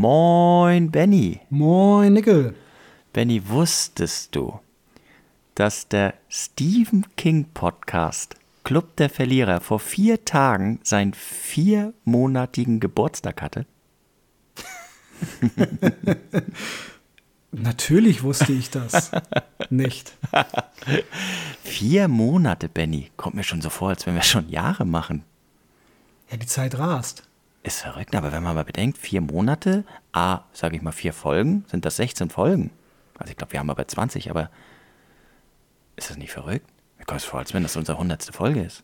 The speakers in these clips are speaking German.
Moin, Benny. Moin, Nickel. Benny, wusstest du, dass der Stephen King Podcast Club der Verlierer vor vier Tagen seinen viermonatigen Geburtstag hatte? Natürlich wusste ich das nicht. Vier Monate, Benny. Kommt mir schon so vor, als wenn wir schon Jahre machen. Ja, die Zeit rast. Ist verrückt, aber wenn man mal bedenkt, vier Monate, a, sage ich mal, vier Folgen, sind das 16 Folgen. Also ich glaube, wir haben aber 20, aber ist das nicht verrückt? Mir kommt es vor, als wenn das unsere hundertste Folge ist.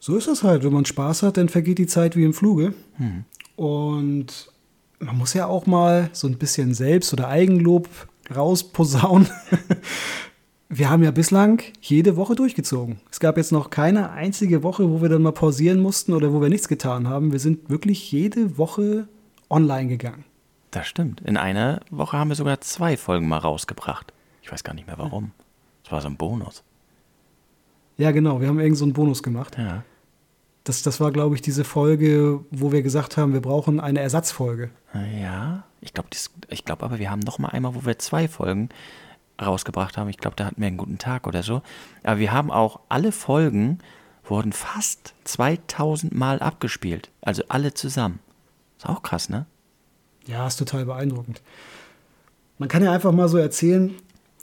So ist das halt. Wenn man Spaß hat, dann vergeht die Zeit wie im Fluge. Hm. Und man muss ja auch mal so ein bisschen Selbst- oder Eigenlob rausposaunen. wir haben ja bislang jede Woche durchgezogen. Es gab jetzt noch keine einzige Woche, wo wir dann mal pausieren mussten oder wo wir nichts getan haben. Wir sind wirklich jede Woche online gegangen. Das stimmt. In einer Woche haben wir sogar zwei Folgen mal rausgebracht. Ich weiß gar nicht mehr warum. Das war so ein Bonus. Ja, genau. Wir haben irgend so einen Bonus gemacht. Ja. Das, das war, glaube ich, diese Folge, wo wir gesagt haben, wir brauchen eine Ersatzfolge. Ja, ich glaube glaub aber, wir haben noch mal einmal, wo wir zwei Folgen rausgebracht haben. Ich glaube, da hatten wir einen guten Tag oder so. Aber wir haben auch alle Folgen wurden fast 2000 Mal abgespielt. Also alle zusammen. Ist auch krass, ne? Ja, ist total beeindruckend. Man kann ja einfach mal so erzählen,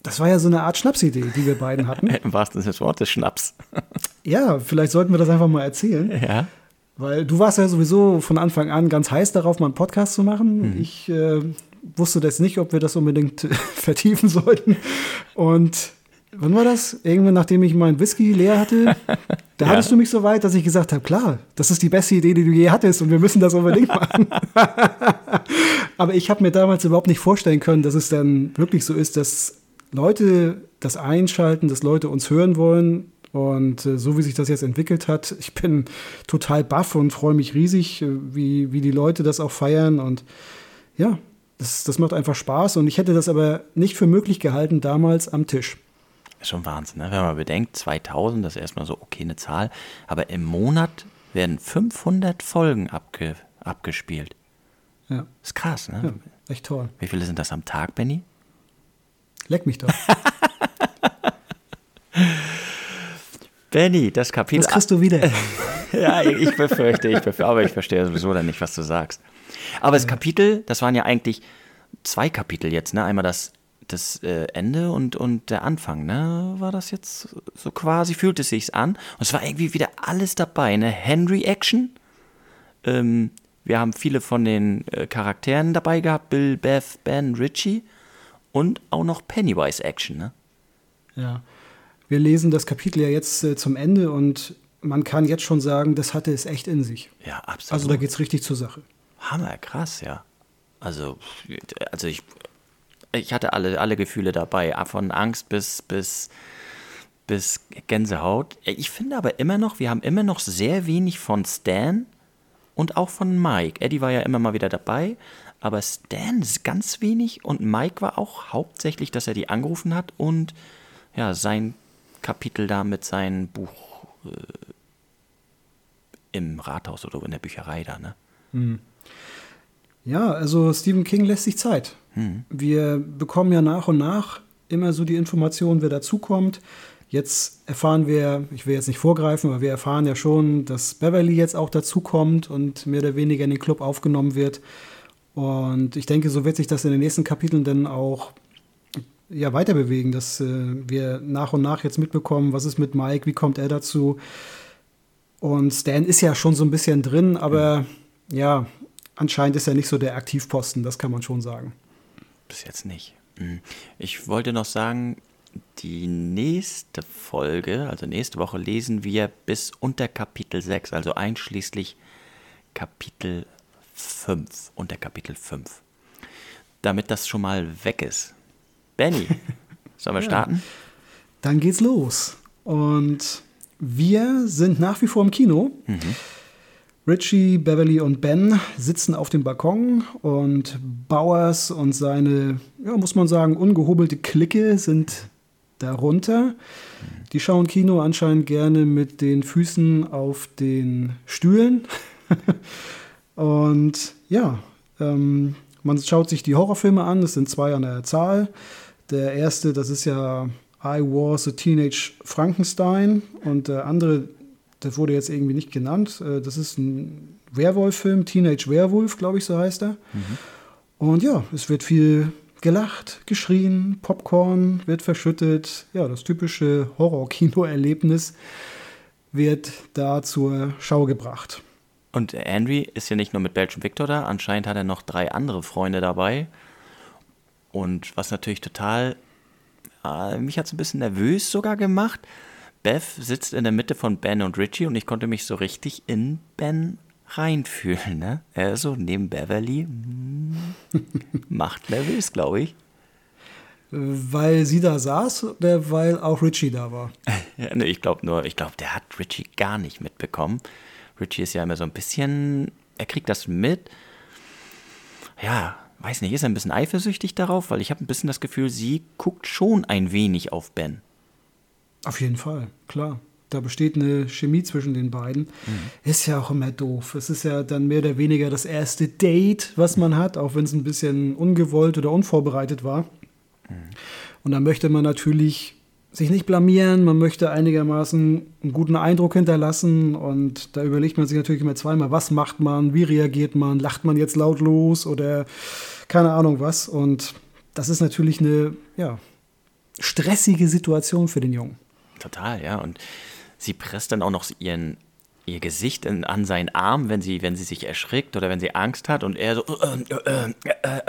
das war ja so eine Art Schnapsidee, die wir beiden hatten. Im wahrsten Sinne des Wortes Schnaps. ja, vielleicht sollten wir das einfach mal erzählen. Ja. Weil du warst ja sowieso von Anfang an ganz heiß darauf, mal einen Podcast zu machen. Mhm. Ich äh, wusste das nicht, ob wir das unbedingt vertiefen sollten. Und wann war das? Irgendwann, nachdem ich meinen Whisky leer hatte, da ja. hattest du mich so weit, dass ich gesagt habe, klar, das ist die beste Idee, die du je hattest und wir müssen das unbedingt machen. Aber ich habe mir damals überhaupt nicht vorstellen können, dass es dann wirklich so ist, dass Leute das einschalten, dass Leute uns hören wollen. Und äh, so wie sich das jetzt entwickelt hat, ich bin total baff und freue mich riesig, äh, wie, wie die Leute das auch feiern. Und ja, das, das macht einfach Spaß. Und ich hätte das aber nicht für möglich gehalten damals am Tisch. Schon Wahnsinn, ne? wenn man bedenkt, 2000, das ist erstmal so okay eine Zahl, aber im Monat werden 500 Folgen abge, abgespielt. Ja. Ist krass, ne? Ja, echt toll. Wie viele sind das am Tag, Benny? Leck mich doch. Benny, das Kapitel. Das kriegst du wieder. ja, ich befürchte, ich befürchte, aber ich verstehe sowieso dann nicht, was du sagst. Aber das Kapitel, das waren ja eigentlich zwei Kapitel jetzt, ne? Einmal das, das äh, Ende und, und der Anfang, ne? War das jetzt so quasi, fühlte es sich an. Und es war irgendwie wieder alles dabei, ne? Henry-Action. Ähm, wir haben viele von den äh, Charakteren dabei gehabt, Bill, Beth, Ben, Richie und auch noch Pennywise-Action, ne? Ja. Wir lesen das Kapitel ja jetzt äh, zum Ende und man kann jetzt schon sagen, das hatte es echt in sich. Ja, absolut. Also da geht es richtig zur Sache. Hammer, krass, ja. Also, also ich, ich hatte alle, alle Gefühle dabei, von Angst bis, bis, bis Gänsehaut. Ich finde aber immer noch, wir haben immer noch sehr wenig von Stan und auch von Mike. Eddie war ja immer mal wieder dabei, aber Stan ist ganz wenig und Mike war auch hauptsächlich, dass er die angerufen hat und ja, sein Kapitel da mit seinem Buch äh, im Rathaus oder in der Bücherei da, ne? Hm. Ja, also Stephen King lässt sich Zeit. Hm. Wir bekommen ja nach und nach immer so die Informationen, wer dazukommt. Jetzt erfahren wir, ich will jetzt nicht vorgreifen, aber wir erfahren ja schon, dass Beverly jetzt auch dazukommt und mehr oder weniger in den Club aufgenommen wird. Und ich denke, so wird sich das in den nächsten Kapiteln dann auch ja, weiter bewegen, dass äh, wir nach und nach jetzt mitbekommen, was ist mit Mike, wie kommt er dazu. Und Stan ist ja schon so ein bisschen drin, aber mhm. ja, anscheinend ist er nicht so der Aktivposten, das kann man schon sagen. Bis jetzt nicht. Mhm. Ich wollte noch sagen, die nächste Folge, also nächste Woche, lesen wir bis unter Kapitel 6, also einschließlich Kapitel 5, unter Kapitel 5. Damit das schon mal weg ist. Benny, sollen wir ja. starten? Dann geht's los. Und wir sind nach wie vor im Kino. Mhm. Richie, Beverly und Ben sitzen auf dem Balkon und Bowers und seine, ja, muss man sagen, ungehobelte Clique sind darunter. Die schauen Kino anscheinend gerne mit den Füßen auf den Stühlen. Und ja, Ähm, man schaut sich die Horrorfilme an, es sind zwei an der Zahl. Der erste, das ist ja I Was a Teenage Frankenstein und der andere, das wurde jetzt irgendwie nicht genannt, äh, das ist ein Werwolf-Film, Teenage Werewolf, glaube ich, so heißt er. Mhm. Und ja, es wird viel gelacht, geschrien, Popcorn wird verschüttet. Ja, das typische Horror-Kino-Erlebnis wird da zur Schau gebracht. Und Henry ist ja nicht nur mit Belgium Victor da, anscheinend hat er noch drei andere Freunde dabei. Und was natürlich total, äh, mich hat es ein bisschen nervös sogar gemacht. Beth sitzt in der Mitte von Ben und Richie und ich konnte mich so richtig in Ben reinfühlen. Ne? Er ist so neben Beverly. Hm, macht nervös, glaube ich. Weil sie da saß oder weil auch Richie da war? ja, ne, ich glaube nur, ich glaube, der hat Richie gar nicht mitbekommen. Richie ist ja immer so ein bisschen, er kriegt das mit. Ja, weiß nicht, ist er ein bisschen eifersüchtig darauf, weil ich habe ein bisschen das Gefühl, sie guckt schon ein wenig auf Ben. Auf jeden Fall, klar. Da besteht eine Chemie zwischen den beiden. Mhm. Ist ja auch immer doof. Es ist ja dann mehr oder weniger das erste Date, was man hat, auch wenn es ein bisschen ungewollt oder unvorbereitet war. Mhm. Und da möchte man natürlich sich nicht blamieren, man möchte einigermaßen einen guten Eindruck hinterlassen und da überlegt man sich natürlich immer zweimal, was macht man, wie reagiert man, lacht man jetzt laut los oder keine Ahnung was und das ist natürlich eine ja, stressige Situation für den Jungen. Total, ja und sie presst dann auch noch ihren ihr Gesicht in, an seinen Arm, wenn sie, wenn sie sich erschrickt oder wenn sie Angst hat und er so, äh, äh, äh,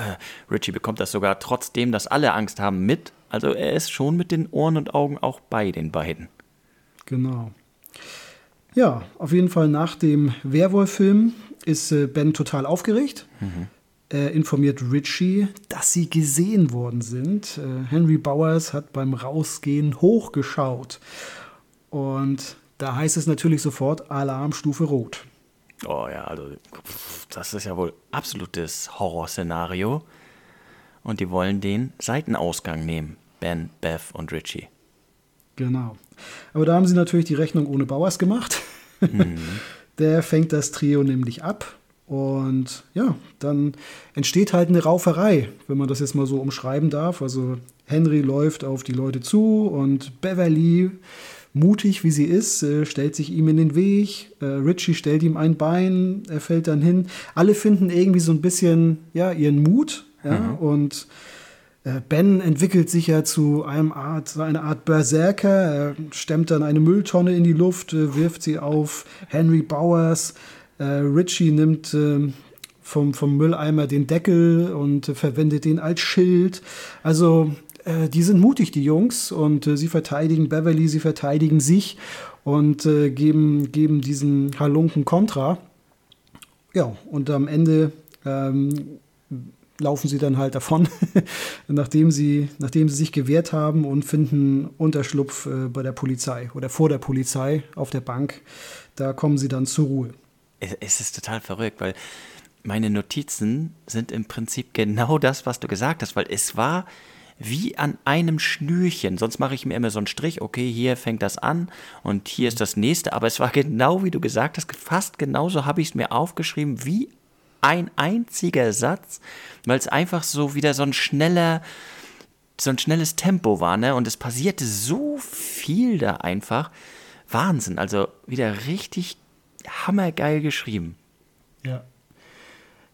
Richie bekommt das sogar trotzdem, dass alle Angst haben, mit also er ist schon mit den Ohren und Augen auch bei den beiden. Genau. Ja, auf jeden Fall nach dem Werwolf-Film ist äh, Ben total aufgeregt. Mhm. Er informiert Richie, dass sie gesehen worden sind. Äh, Henry Bowers hat beim Rausgehen hochgeschaut. Und da heißt es natürlich sofort Alarmstufe Rot. Oh ja, also das ist ja wohl absolutes Horrorszenario. Und die wollen den Seitenausgang nehmen. Ben, Beth und Richie. Genau. Aber da haben sie natürlich die Rechnung ohne Bauers gemacht. Mhm. Der fängt das Trio nämlich ab. Und ja, dann entsteht halt eine Rauferei, wenn man das jetzt mal so umschreiben darf. Also Henry läuft auf die Leute zu und Beverly, mutig wie sie ist, äh, stellt sich ihm in den Weg. Äh, Richie stellt ihm ein Bein, er fällt dann hin. Alle finden irgendwie so ein bisschen ja, ihren Mut. Ja, mhm. Und äh, Ben entwickelt sich ja zu einem Art, einer Art Berserker. Er stemmt dann eine Mülltonne in die Luft, wirft sie auf Henry Bowers. Richie nimmt ähm, vom, vom Mülleimer den Deckel und verwendet den als Schild. Also die sind mutig, die Jungs, und sie verteidigen Beverly, sie verteidigen sich und geben, geben diesen Halunken Kontra. Ja, und am Ende ähm, laufen sie dann halt davon, nachdem, sie, nachdem sie sich gewehrt haben und finden Unterschlupf äh, bei der Polizei oder vor der Polizei auf der Bank. Da kommen sie dann zur Ruhe. Es ist total verrückt, weil meine Notizen sind im Prinzip genau das, was du gesagt hast, weil es war wie an einem Schnürchen. Sonst mache ich mir immer so einen Strich, okay, hier fängt das an und hier ist das nächste. Aber es war genau wie du gesagt hast, fast genauso habe ich es mir aufgeschrieben, wie ein einziger Satz, weil es einfach so wieder so ein schneller, so ein schnelles Tempo war, ne? Und es passierte so viel da einfach. Wahnsinn, also wieder richtig hammergeil geschrieben. Ja.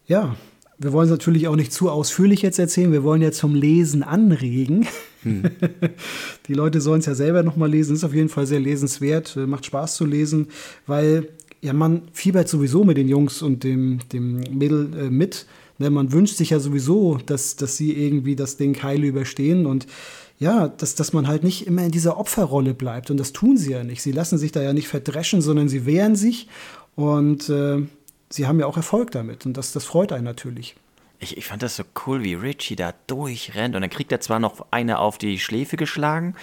Ja, wir wollen es natürlich auch nicht zu ausführlich jetzt erzählen. Wir wollen ja zum Lesen anregen. Hm. Die Leute sollen es ja selber nochmal lesen. Ist auf jeden Fall sehr lesenswert. Macht Spaß zu lesen, weil ja, man fiebert sowieso mit den Jungs und dem, dem Mädel äh, mit. Ne, man wünscht sich ja sowieso, dass, dass sie irgendwie das Ding heil überstehen und ja, dass, dass man halt nicht immer in dieser Opferrolle bleibt. Und das tun sie ja nicht. Sie lassen sich da ja nicht verdreschen, sondern sie wehren sich und äh, sie haben ja auch Erfolg damit. Und das, das freut einen natürlich. Ich, ich fand das so cool, wie Richie da durchrennt und dann kriegt er zwar noch eine auf die Schläfe geschlagen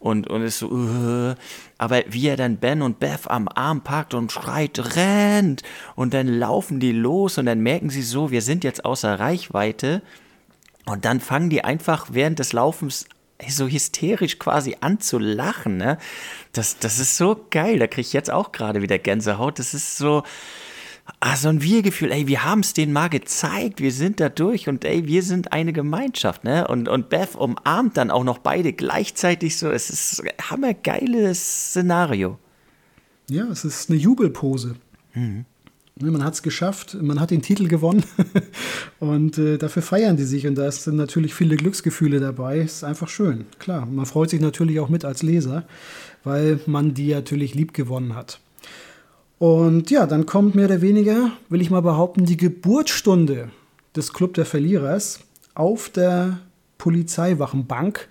und, und ist so, uh, aber wie er dann Ben und Beth am Arm packt und schreit, rennt und dann laufen die los und dann merken sie so, wir sind jetzt außer Reichweite und dann fangen die einfach während des Laufens so hysterisch quasi an zu lachen, ne? Das, das ist so geil, da kriege ich jetzt auch gerade wieder Gänsehaut, das ist so, Ah, so ein Wir-Gefühl, ey, wir haben es denen mal gezeigt, wir sind da durch und ey, wir sind eine Gemeinschaft, ne? Und, und Beth umarmt dann auch noch beide gleichzeitig so. Es ist ein hammergeiles Szenario. Ja, es ist eine Jubelpose. Mhm. Man hat es geschafft, man hat den Titel gewonnen und äh, dafür feiern die sich und da sind natürlich viele Glücksgefühle dabei. Ist einfach schön, klar. Man freut sich natürlich auch mit als Leser, weil man die natürlich lieb gewonnen hat. Und ja, dann kommt mehr oder weniger, will ich mal behaupten, die Geburtsstunde des Club der Verlierers auf der Polizeiwachenbank.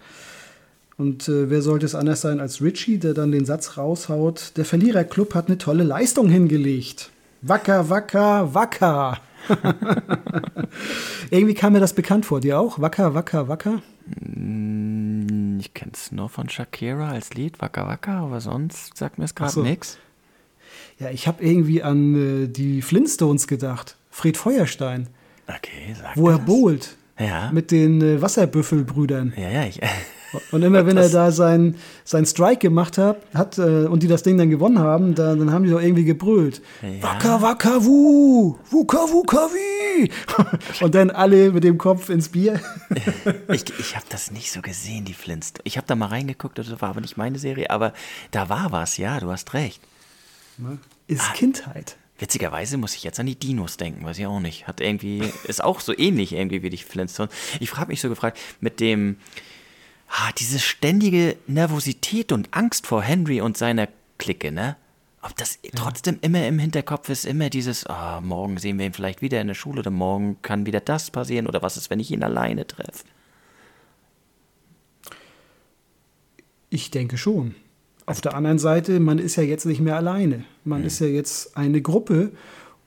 Und äh, wer sollte es anders sein als Richie, der dann den Satz raushaut, der Verliererclub hat eine tolle Leistung hingelegt. Wacker, wacker, wacker. Irgendwie kam mir das bekannt vor. Dir auch? Wacker, wacker, wacker? Mm, ich kenne es nur von Shakira als Lied, Wacker, wacker, aber sonst sagt mir es gerade so. nichts. Ja, ich habe irgendwie an äh, die Flintstones gedacht. Fred Feuerstein. Okay, sag Wo das. er bowlt. Ja. Mit den äh, Wasserbüffelbrüdern. Ja, ja, ich. Und immer wenn er da seinen sein Strike gemacht hat, hat äh, und die das Ding dann gewonnen haben, da, dann haben die doch irgendwie gebrüllt. Ja. Wacker, wacker, wu, wuka, wuka, wie. und dann alle mit dem Kopf ins Bier. ich ich habe das nicht so gesehen, die Flintstones. Ich habe da mal reingeguckt, das war aber nicht meine Serie, aber da war was, ja, du hast recht. Ne? Ist ah, Kindheit. Witzigerweise muss ich jetzt an die Dinos denken, weiß ich auch nicht. Hat irgendwie, ist auch so ähnlich irgendwie wie die Flintstones. Ich frage mich so gefragt, mit dem, ah, diese ständige Nervosität und Angst vor Henry und seiner Clique, ne? Ob das ja. trotzdem immer im Hinterkopf ist, immer dieses, ah, morgen sehen wir ihn vielleicht wieder in der Schule oder morgen kann wieder das passieren oder was ist, wenn ich ihn alleine treffe? Ich denke schon. Auf der anderen Seite, man ist ja jetzt nicht mehr alleine. Man mhm. ist ja jetzt eine Gruppe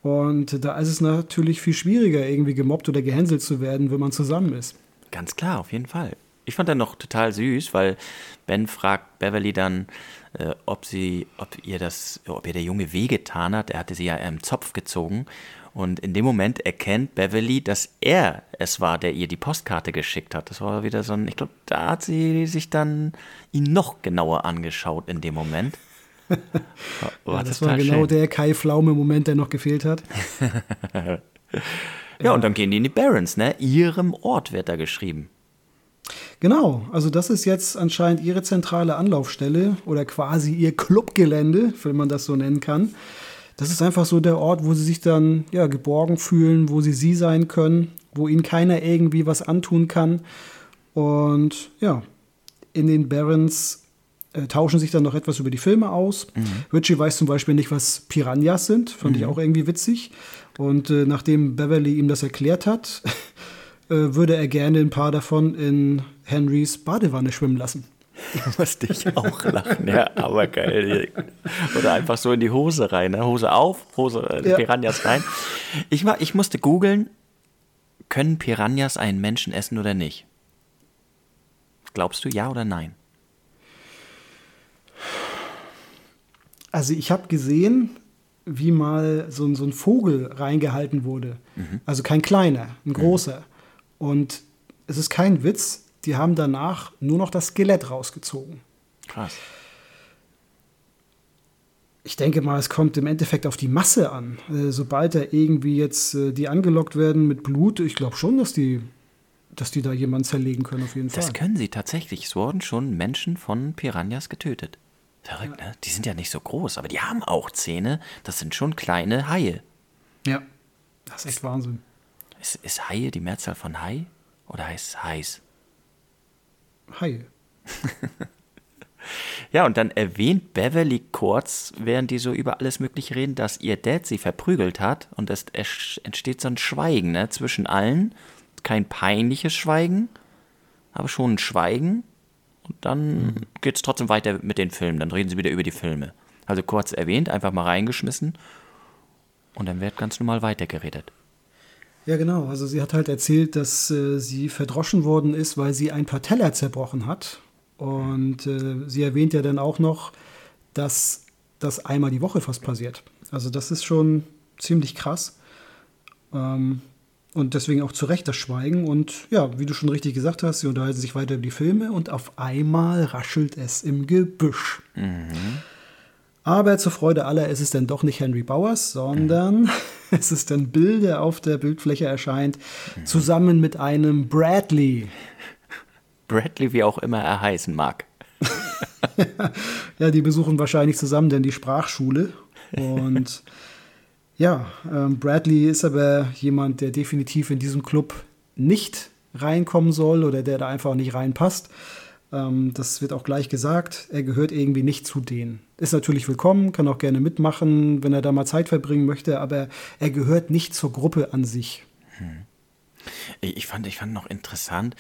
und da ist es natürlich viel schwieriger, irgendwie gemobbt oder gehänselt zu werden, wenn man zusammen ist. Ganz klar, auf jeden Fall. Ich fand dann noch total süß, weil Ben fragt Beverly dann, äh, ob sie, ob ihr das, ob ihr der Junge wehgetan hat. Er hatte sie ja im Zopf gezogen und in dem Moment erkennt Beverly, dass er es war, der ihr die Postkarte geschickt hat. Das war wieder so ein, ich glaube, da hat sie sich dann ihn noch genauer angeschaut in dem Moment. War ja, das war genau schön. der Kai Pflaume-Moment, der noch gefehlt hat. ja, ja, und dann gehen die in die Barons, ne? Ihrem Ort wird da geschrieben. Genau, also das ist jetzt anscheinend ihre zentrale Anlaufstelle oder quasi ihr Clubgelände, wenn man das so nennen kann das ist einfach so der Ort, wo sie sich dann ja, geborgen fühlen, wo sie sie sein können, wo ihnen keiner irgendwie was antun kann. Und ja, in den Barons äh, tauschen sich dann noch etwas über die Filme aus. Mhm. Richie weiß zum Beispiel nicht, was Piranhas sind, fand mhm. ich auch irgendwie witzig. Und äh, nachdem Beverly ihm das erklärt hat, äh, würde er gerne ein paar davon in Henrys Badewanne schwimmen lassen. Musste ich auch lachen, ja, aber geil. Oder einfach so in die Hose rein, ne? Hose auf, Hose, äh, ja. Piranhas rein. Ich, ich musste googeln, können Piranhas einen Menschen essen oder nicht? Glaubst du ja oder nein? Also ich habe gesehen, wie mal so, so, ein Vogel reingehalten wurde. Mhm. Also kein kleiner, ein großer. Mhm. Und es ist kein Witz, die haben danach nur noch das Skelett rausgezogen. Krass. Ich denke mal, es kommt im Endeffekt auf die Masse an. Äh, sobald da irgendwie jetzt äh, die angelockt werden mit Blut, ich glaube schon, dass die, dass die da jemanden zerlegen können, auf jeden das Fall. Das können sie tatsächlich. Es wurden schon Menschen von Piranhas getötet. Verrückt, ja. ne? Die sind ja nicht so groß, aber die haben auch Zähne. Das sind schon kleine Haie. Ja, das ist echt Wahnsinn. Ist, ist Haie die Mehrzahl von Hai? Oder heißt es Hais? Haie. ja, und dann erwähnt Beverly kurz, während die so über alles Mögliche reden, dass ihr Dad sie verprügelt hat und es entsteht so ein Schweigen ne, zwischen allen. Kein peinliches Schweigen, aber schon ein Schweigen. Und dann mhm. geht es trotzdem weiter mit den Filmen. Dann reden sie wieder über die Filme. Also kurz erwähnt, einfach mal reingeschmissen. Und dann wird ganz normal weitergeredet. Ja, genau. Also sie hat halt erzählt, dass äh, sie verdroschen worden ist, weil sie ein paar Teller zerbrochen hat. Und äh, sie erwähnt ja dann auch noch, dass das einmal die Woche fast passiert. Also das ist schon ziemlich krass. Ähm, und deswegen auch zu Recht das Schweigen. Und ja, wie du schon richtig gesagt hast, sie unterhalten sich weiter über die Filme und auf einmal raschelt es im Gebüsch. Mhm. Aber zur Freude aller ist es dann doch nicht Henry Bowers, sondern mhm. es ist dann Bill, der auf der Bildfläche erscheint, mhm. zusammen mit einem Bradley. Bradley, wie auch immer er heißen mag. ja, die besuchen wahrscheinlich zusammen denn die Sprachschule. Und ja, ähm, Bradley ist aber jemand, der definitiv in diesem Club nicht reinkommen soll oder der da einfach nicht reinpasst. Ähm, das wird auch gleich gesagt. Er gehört irgendwie nicht zu denen. Ist natürlich willkommen, kann auch gerne mitmachen, wenn er da mal Zeit verbringen möchte, aber er gehört nicht zur Gruppe an sich. Hm. Ich fand, ich fand noch interessant,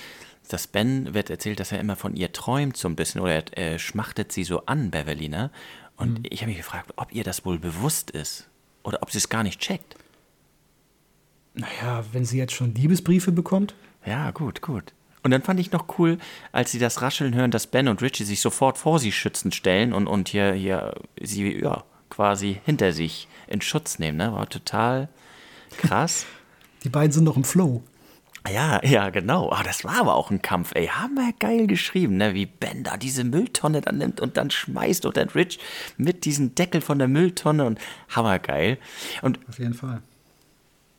dass Ben wird erzählt, dass er immer von ihr träumt so ein bisschen oder er, er schmachtet sie so an, Beverly, ne? Und mhm. ich habe mich gefragt, ob ihr das wohl bewusst ist oder ob sie es gar nicht checkt. Naja, wenn sie jetzt schon Liebesbriefe bekommt? Ja, gut, gut. Und dann fand ich noch cool, als sie das Rascheln hören, dass Ben und Richie sich sofort vor sie schützend stellen und, und hier, hier sie ja, quasi hinter sich in Schutz nehmen. Ne? War total krass. Die beiden sind noch im Flow. Ja, ja, genau. Ah, das war aber auch ein Kampf, ey. Haben wir geil geschrieben, ne? Wie Ben da diese Mülltonne dann nimmt und dann schmeißt und dann Rich mit diesem Deckel von der Mülltonne und hammergeil. Und Auf jeden Fall.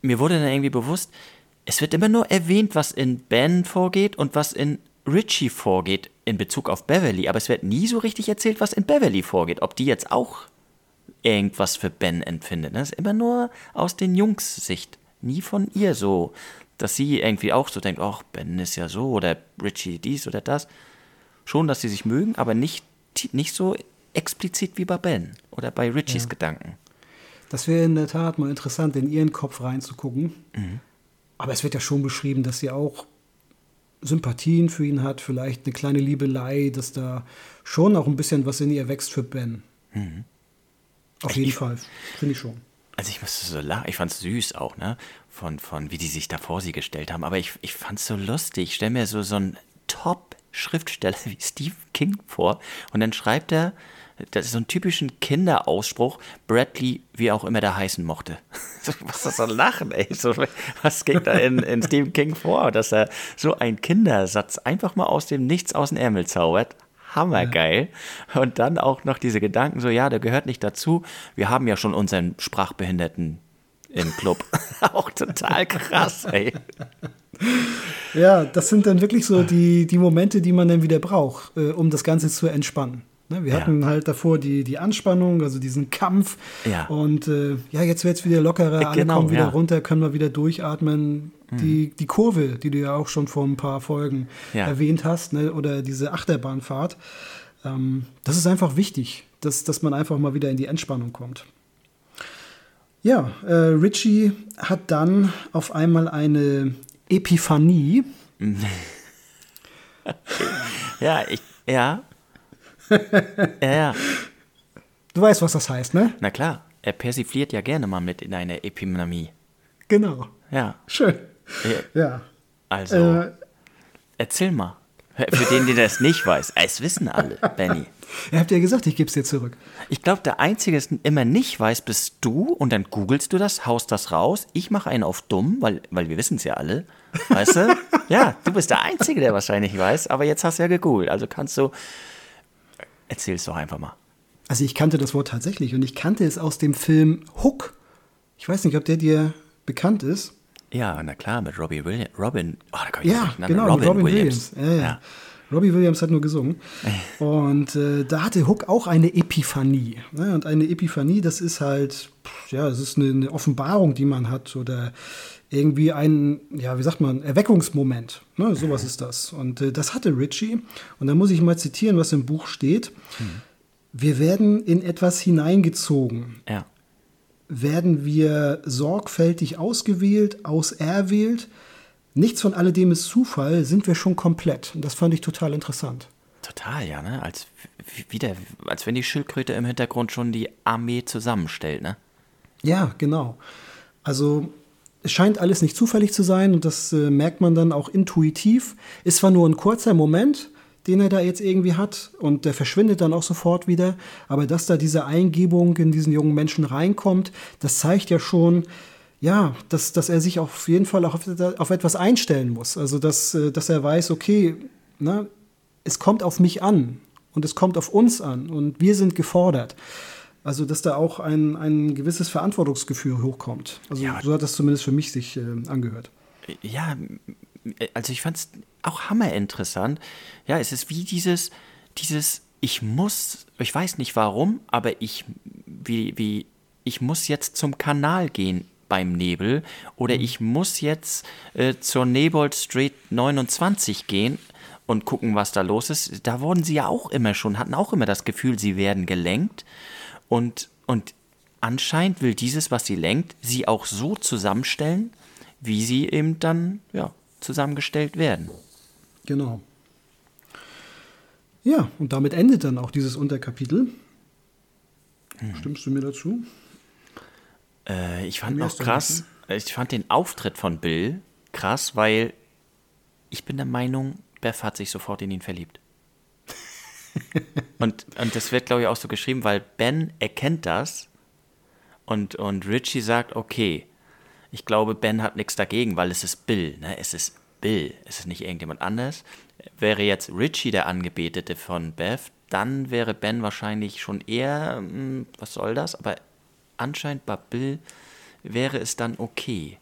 Mir wurde dann irgendwie bewusst, es wird immer nur erwähnt, was in Ben vorgeht und was in Richie vorgeht in Bezug auf Beverly, aber es wird nie so richtig erzählt, was in Beverly vorgeht. Ob die jetzt auch irgendwas für Ben empfindet. Das ne? ist immer nur aus den Jungs Sicht. Nie von ihr so dass sie irgendwie auch so denkt, ach, Ben ist ja so oder Richie dies oder das. Schon, dass sie sich mögen, aber nicht, nicht so explizit wie bei Ben oder bei Richies ja. Gedanken. Das wäre in der Tat mal interessant, in ihren Kopf reinzugucken. Mhm. Aber es wird ja schon beschrieben, dass sie auch Sympathien für ihn hat, vielleicht eine kleine Liebelei, dass da schon auch ein bisschen was in ihr wächst für Ben. Mhm. Auf jeden ich, Fall, finde ich schon. Also ich musste so lachen, ich fand es süß auch, ne? von, von wie die sich da vor sie gestellt haben. Aber ich, ich fand es so lustig. Ich stelle mir so, so einen Top-Schriftsteller wie Stephen King vor und dann schreibt er, das ist so ein typischen Kinderausspruch, Bradley, wie auch immer der heißen mochte. was ist das so Lachen, ey? So, was geht da in, in Stephen King vor, dass er so einen Kindersatz einfach mal aus dem Nichts aus dem Ärmel zaubert? Hammergeil. Ja. Und dann auch noch diese Gedanken, so, ja, der gehört nicht dazu. Wir haben ja schon unseren Sprachbehinderten im Club. Auch total krass, ey. Ja, das sind dann wirklich so die, die Momente, die man dann wieder braucht, äh, um das Ganze zu entspannen. Ne, wir ja. hatten halt davor die, die Anspannung, also diesen Kampf. Ja. Und äh, ja, jetzt wird es wieder lockerer, alle genau, kommen wieder ja. runter, können wir wieder durchatmen. Mhm. Die, die Kurve, die du ja auch schon vor ein paar Folgen erwähnt hast, ne, oder diese Achterbahnfahrt, ähm, das ist einfach wichtig, dass, dass man einfach mal wieder in die Entspannung kommt. Ja, äh, Richie hat dann auf einmal eine Epiphanie. ja, ich, ja. Ja, ja. Du weißt, was das heißt, ne? Na klar, er persifliert ja gerne mal mit in eine Epiphanie. Genau. Ja. Schön. Ja. Also, äh, erzähl mal. Für den, der das nicht weiß. Es wissen alle, Benny. Ihr habt ja gesagt, ich gebe es dir zurück. Ich glaube, der Einzige, der es immer nicht weiß, bist du. Und dann googelst du das, haust das raus. Ich mache einen auf dumm, weil, weil wir wissen es ja alle. Weißt du? ja, du bist der Einzige, der wahrscheinlich weiß. Aber jetzt hast du ja gegoogelt. Also kannst du. Erzähl es doch einfach mal. Also ich kannte das Wort tatsächlich und ich kannte es aus dem Film Hook. Ich weiß nicht, ob der dir bekannt ist. Ja, na klar, mit Robbie Williams. Robin. Oh, da kann ich ja, genau, Robin, Robin Williams. Williams. Ja. ja. Robbie Williams hat nur gesungen. Und äh, da hatte Hook auch eine Epiphanie. Ne? Und eine Epiphanie, das ist halt, ja, es ist eine, eine, Offenbarung, die man hat oder irgendwie ein, ja, wie sagt man, Erweckungsmoment. Ne? Sowas ist das. Und äh, das hatte Richie. Und da muss ich mal zitieren, was im Buch steht. Hm. Wir werden in etwas hineingezogen. Ja werden wir sorgfältig ausgewählt, auserwählt. Nichts von alledem ist Zufall, sind wir schon komplett. Und das fand ich total interessant. Total, ja, ne? Als, wieder, als wenn die Schildkröte im Hintergrund schon die Armee zusammenstellt, ne? Ja, genau. Also es scheint alles nicht zufällig zu sein und das äh, merkt man dann auch intuitiv. Ist zwar nur ein kurzer Moment, den er da jetzt irgendwie hat und der verschwindet dann auch sofort wieder. Aber dass da diese Eingebung in diesen jungen Menschen reinkommt, das zeigt ja schon, ja, dass, dass er sich auf jeden Fall auch auf, auf etwas einstellen muss. Also dass, äh, dass er weiß, okay, na, es kommt auf mich an und es kommt auf uns an und wir sind gefordert. Also, dass da auch ein, ein gewisses Verantwortungsgefühl hochkommt. Also, Ja. so hat das zumindest für mich sich äh, angehört. Ja, also ich fand es auch hammerinteressant. Ja, es ist wie dieses, dieses, ich muss, ich weiß nicht warum, aber ich, wie, wie, ich muss jetzt zum Kanal gehen beim Nebel oder ich muss jetzt äh, zur Nebold Street 29 gehen und gucken, was da los ist. Da wurden sie ja auch immer schon, hatten auch immer das Gefühl, sie werden gelenkt und, und anscheinend will dieses, was sie lenkt, sie auch so zusammenstellen, wie sie eben dann ja, zusammengestellt werden. Genau. Ja, und damit endet dann auch dieses Unterkapitel. Stimmst du mir dazu? Äh, ich fand da krass, ich fand den Auftritt von Bill krass, weil ich bin der Meinung, Beth hat sich sofort in ihn verliebt. Und, und das wird, glaube ich, auch so geschrieben, weil Ben erkennt das und, und Richie sagt, okay, ich glaube, Ben hat nichts dagegen, weil es ist Bill, ne? Es ist Bill, es ist nicht irgendjemand anders. Wäre jetzt Richie der Angebetete von Beth, dann wäre Ben wahrscheinlich schon eher, hm, was soll das? Aber anscheinend bei Bill wäre es dann okay.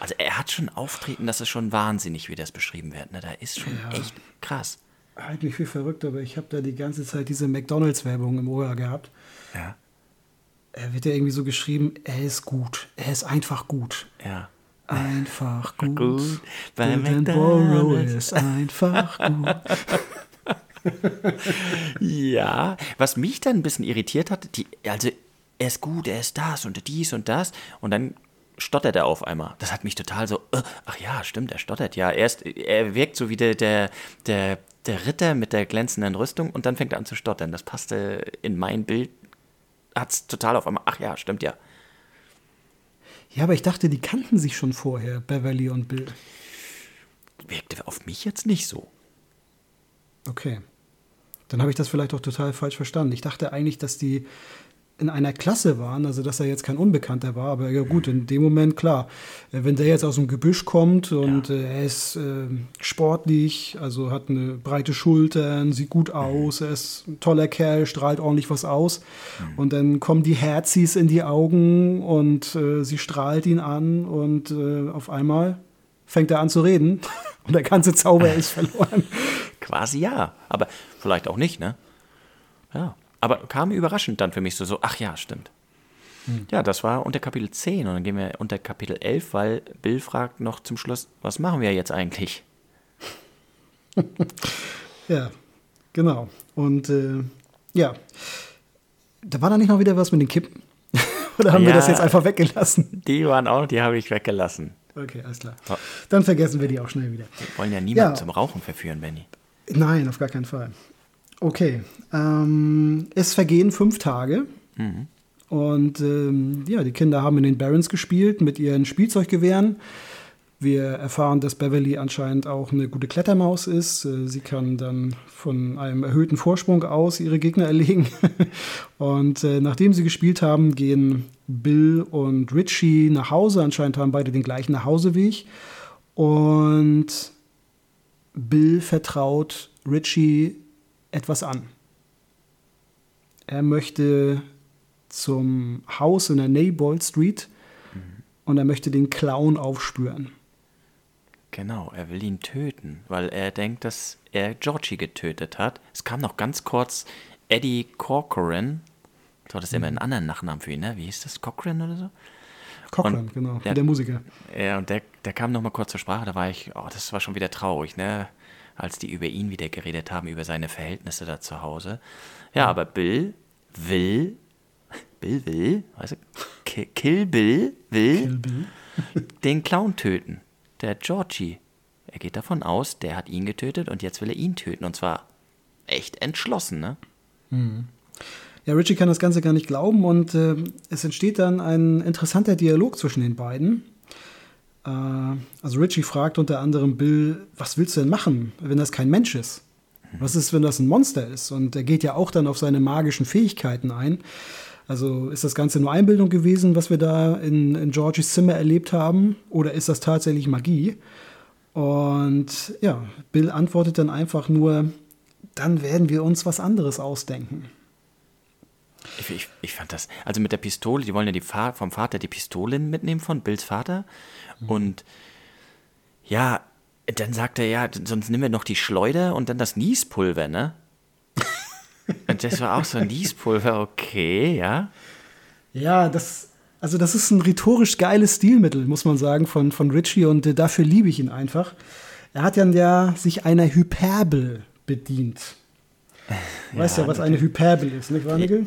Also er hat schon Auftreten, das ist schon wahnsinnig, wie das beschrieben wird. Ne? Da ist schon Ja. echt krass. Eigentlich viel verrückt, aber ich habe da die ganze Zeit diese McDonalds-Werbung im Ohr gehabt. Ja. Er wird ja irgendwie so geschrieben, er ist gut. Er ist einfach gut. Ja. Einfach gut. Gut, bei McDonald's. ist einfach gut. Ja, was mich dann ein bisschen irritiert hat, die, also er ist gut, er ist das und dies und das und dann stottert er auf einmal. Das hat mich total so, äh, ach ja, stimmt, er stottert, ja. Er, ist, er wirkt so wie der, der, der, der Ritter mit der glänzenden Rüstung und dann fängt er an zu stottern. Das passte in mein Bild, hat es total auf einmal, ach ja, stimmt ja. Ja, aber ich dachte, die kannten sich schon vorher, Beverly und Bill. Wirkte auf mich jetzt nicht so. Okay. Dann habe ich das vielleicht auch total falsch verstanden. Ich dachte eigentlich, dass die in einer Klasse waren, also dass er jetzt kein Unbekannter war, aber ja gut, in dem Moment klar. Äh, Wenn der jetzt aus dem Gebüsch kommt und äh, er ist äh, sportlich, also hat eine breite Schultern, sieht gut aus, er ist ein toller Kerl, strahlt ordentlich was aus und dann kommen die Herzis in die Augen und äh, sie strahlt ihn an und äh, auf einmal fängt er an zu reden und der ganze Zauber ist verloren. Quasi ja, aber vielleicht auch nicht, ne? Ja, aber kam überraschend dann für mich so, so ach ja, stimmt. Ja, das war unter Kapitel 10 und dann gehen wir unter Kapitel 11, weil Bill fragt noch zum Schluss, was machen wir jetzt eigentlich? Ja, genau. Und äh, ja, da war da nicht noch wieder was mit den Kippen? Oder haben wir Ja. das jetzt einfach weggelassen? Die waren auch, die habe ich weggelassen. Okay, alles klar. Dann vergessen wir die auch schnell wieder. Wir wollen ja niemanden Ja. zum Rauchen verführen, Benny. Nein, auf gar keinen Fall. Okay, ähm, es vergehen fünf Tage. Und ähm, ja, die Kinder haben in den Barrens gespielt mit ihren Spielzeuggewehren. Wir erfahren, dass Beverly anscheinend auch eine gute Klettermaus ist. Äh, Sie kann dann von einem erhöhten Vorsprung aus ihre Gegner erlegen. Und äh, nachdem sie gespielt haben, gehen Bill und Richie nach Hause. Anscheinend haben beide den gleichen Nachhauseweg. Und Bill vertraut Richie etwas an. Er möchte zum Haus in der Naybold Street und er möchte den Clown aufspüren. Genau, er will ihn töten, weil er denkt, dass er Georgie getötet hat. Es kam noch ganz kurz Eddie Corcoran. Du hattest immer einen anderen Nachnamen für ihn, ne? Wie hieß das? Cochran oder so? Cochran, genau, ja. wie der Musiker. Ja, und der, der kam noch mal kurz zur Sprache, da war ich, oh, das war schon wieder traurig, ne? Als die über ihn wieder geredet haben, über seine Verhältnisse da zu Hause. Ja, aber Bill will, Bill will, weißt du, Ki- Kill Bill will Kill Bill. den Clown töten. Der Georgie. Er geht davon aus, der hat ihn getötet und jetzt will er ihn töten. Und zwar echt entschlossen, ne? Ja, Richie kann das Ganze gar nicht glauben und äh, es entsteht dann ein interessanter Dialog zwischen den beiden. Äh, also Richie fragt unter anderem Bill, was willst du denn machen, wenn das kein Mensch ist? Was ist, wenn das ein Monster ist? Und er geht ja auch dann auf seine magischen Fähigkeiten ein. Also ist das Ganze nur Einbildung gewesen, was wir da in, in Georgies Zimmer erlebt haben? Oder ist das tatsächlich Magie? Und ja, Bill antwortet dann einfach nur, dann werden wir uns was anderes ausdenken. Ich, ich, ich, fand das, also mit der Pistole, die wollen ja die vom Vater die Pistole mitnehmen von Bills Vater. Mhm. Und ja, dann sagt er, ja, sonst nehmen wir noch die Schleuder und dann das Niespulver, ne? und das war auch so ein Niespulver, okay, ja. Ja, das, also das ist ein rhetorisch geiles Stilmittel, muss man sagen, von, von Ritchie und äh, dafür liebe ich ihn einfach. Er hat ja, ja sich einer Hyperbel bedient. Weißt ja, ja was eine Hyperbel ist, nicht wahr, Nickel?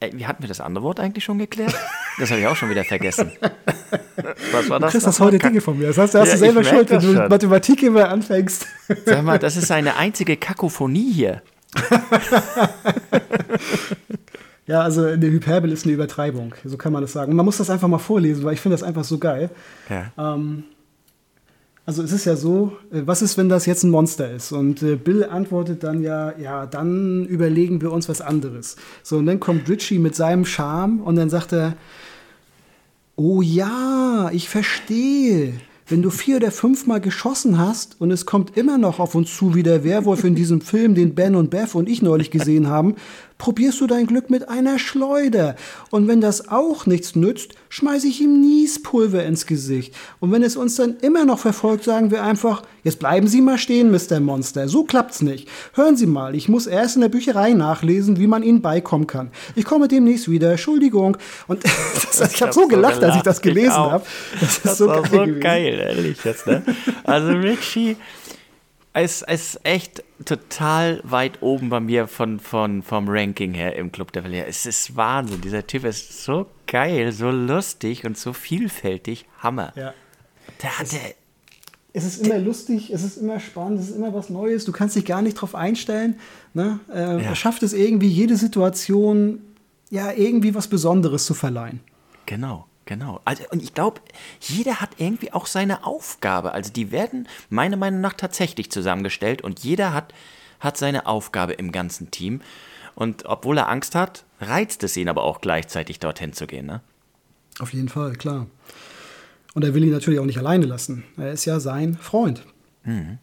Äh, wie hatten wir das andere Wort eigentlich schon geklärt? Das habe ich auch schon wieder vergessen. Was war das? Du kriegst das heute Dinge von mir. Das heißt, da hast ja, du selber schuld, wenn du schon. Mathematik immer anfängst. Sag mal, das ist eine einzige Kakophonie hier. ja, also eine Hyperbel ist eine Übertreibung. So kann man das sagen. Und man muss das einfach mal vorlesen, weil ich finde das einfach so geil. Ja. Ähm, also es ist ja so, äh, was ist, wenn das jetzt ein Monster ist? Und äh, Bill antwortet dann ja, ja, dann überlegen wir uns was anderes. So, und dann kommt Richie mit seinem Charme und dann sagt er, oh ja, ich verstehe. Wenn du vier oder fünfmal geschossen hast und es kommt immer noch auf uns zu wie der Werwolf in diesem Film, den Ben und Beth und ich neulich gesehen haben, probierst du dein Glück mit einer Schleuder. Und wenn das auch nichts nützt, schmeiße ich ihm Niespulver ins Gesicht. Und wenn es uns dann immer noch verfolgt, sagen wir einfach, jetzt bleiben Sie mal stehen, Mr. Monster. So klappt's nicht. Hören Sie mal, ich muss erst in der Bücherei nachlesen, wie man Ihnen beikommen kann. Ich komme demnächst wieder. Entschuldigung. Und das, ich habe so gelacht, als ich das gelesen habe. Das ist das so, geil, so geil, ehrlich jetzt. Ne? Also Richie ist, ist echt total weit oben bei mir von, von, vom Ranking her im Club der Verlierer. Es ist Wahnsinn. Dieser Typ ist so geil, so lustig und so vielfältig. Hammer. Ja. Der hatte. Es ist immer lustig, es ist immer spannend, es ist immer was Neues. Du kannst dich gar nicht drauf einstellen. Ne? Äh, ja. Er schafft es irgendwie, jede Situation ja irgendwie was Besonderes zu verleihen. Genau. Genau. Also, und ich glaube, jeder hat irgendwie auch seine Aufgabe. Also die werden meiner Meinung nach tatsächlich zusammengestellt und jeder hat, hat seine Aufgabe im ganzen Team. Und obwohl er Angst hat, reizt es ihn aber auch gleichzeitig dorthin zu gehen. Ne? Auf jeden Fall, klar. Und er will ihn natürlich auch nicht alleine lassen. Er ist ja sein Freund. Mhm.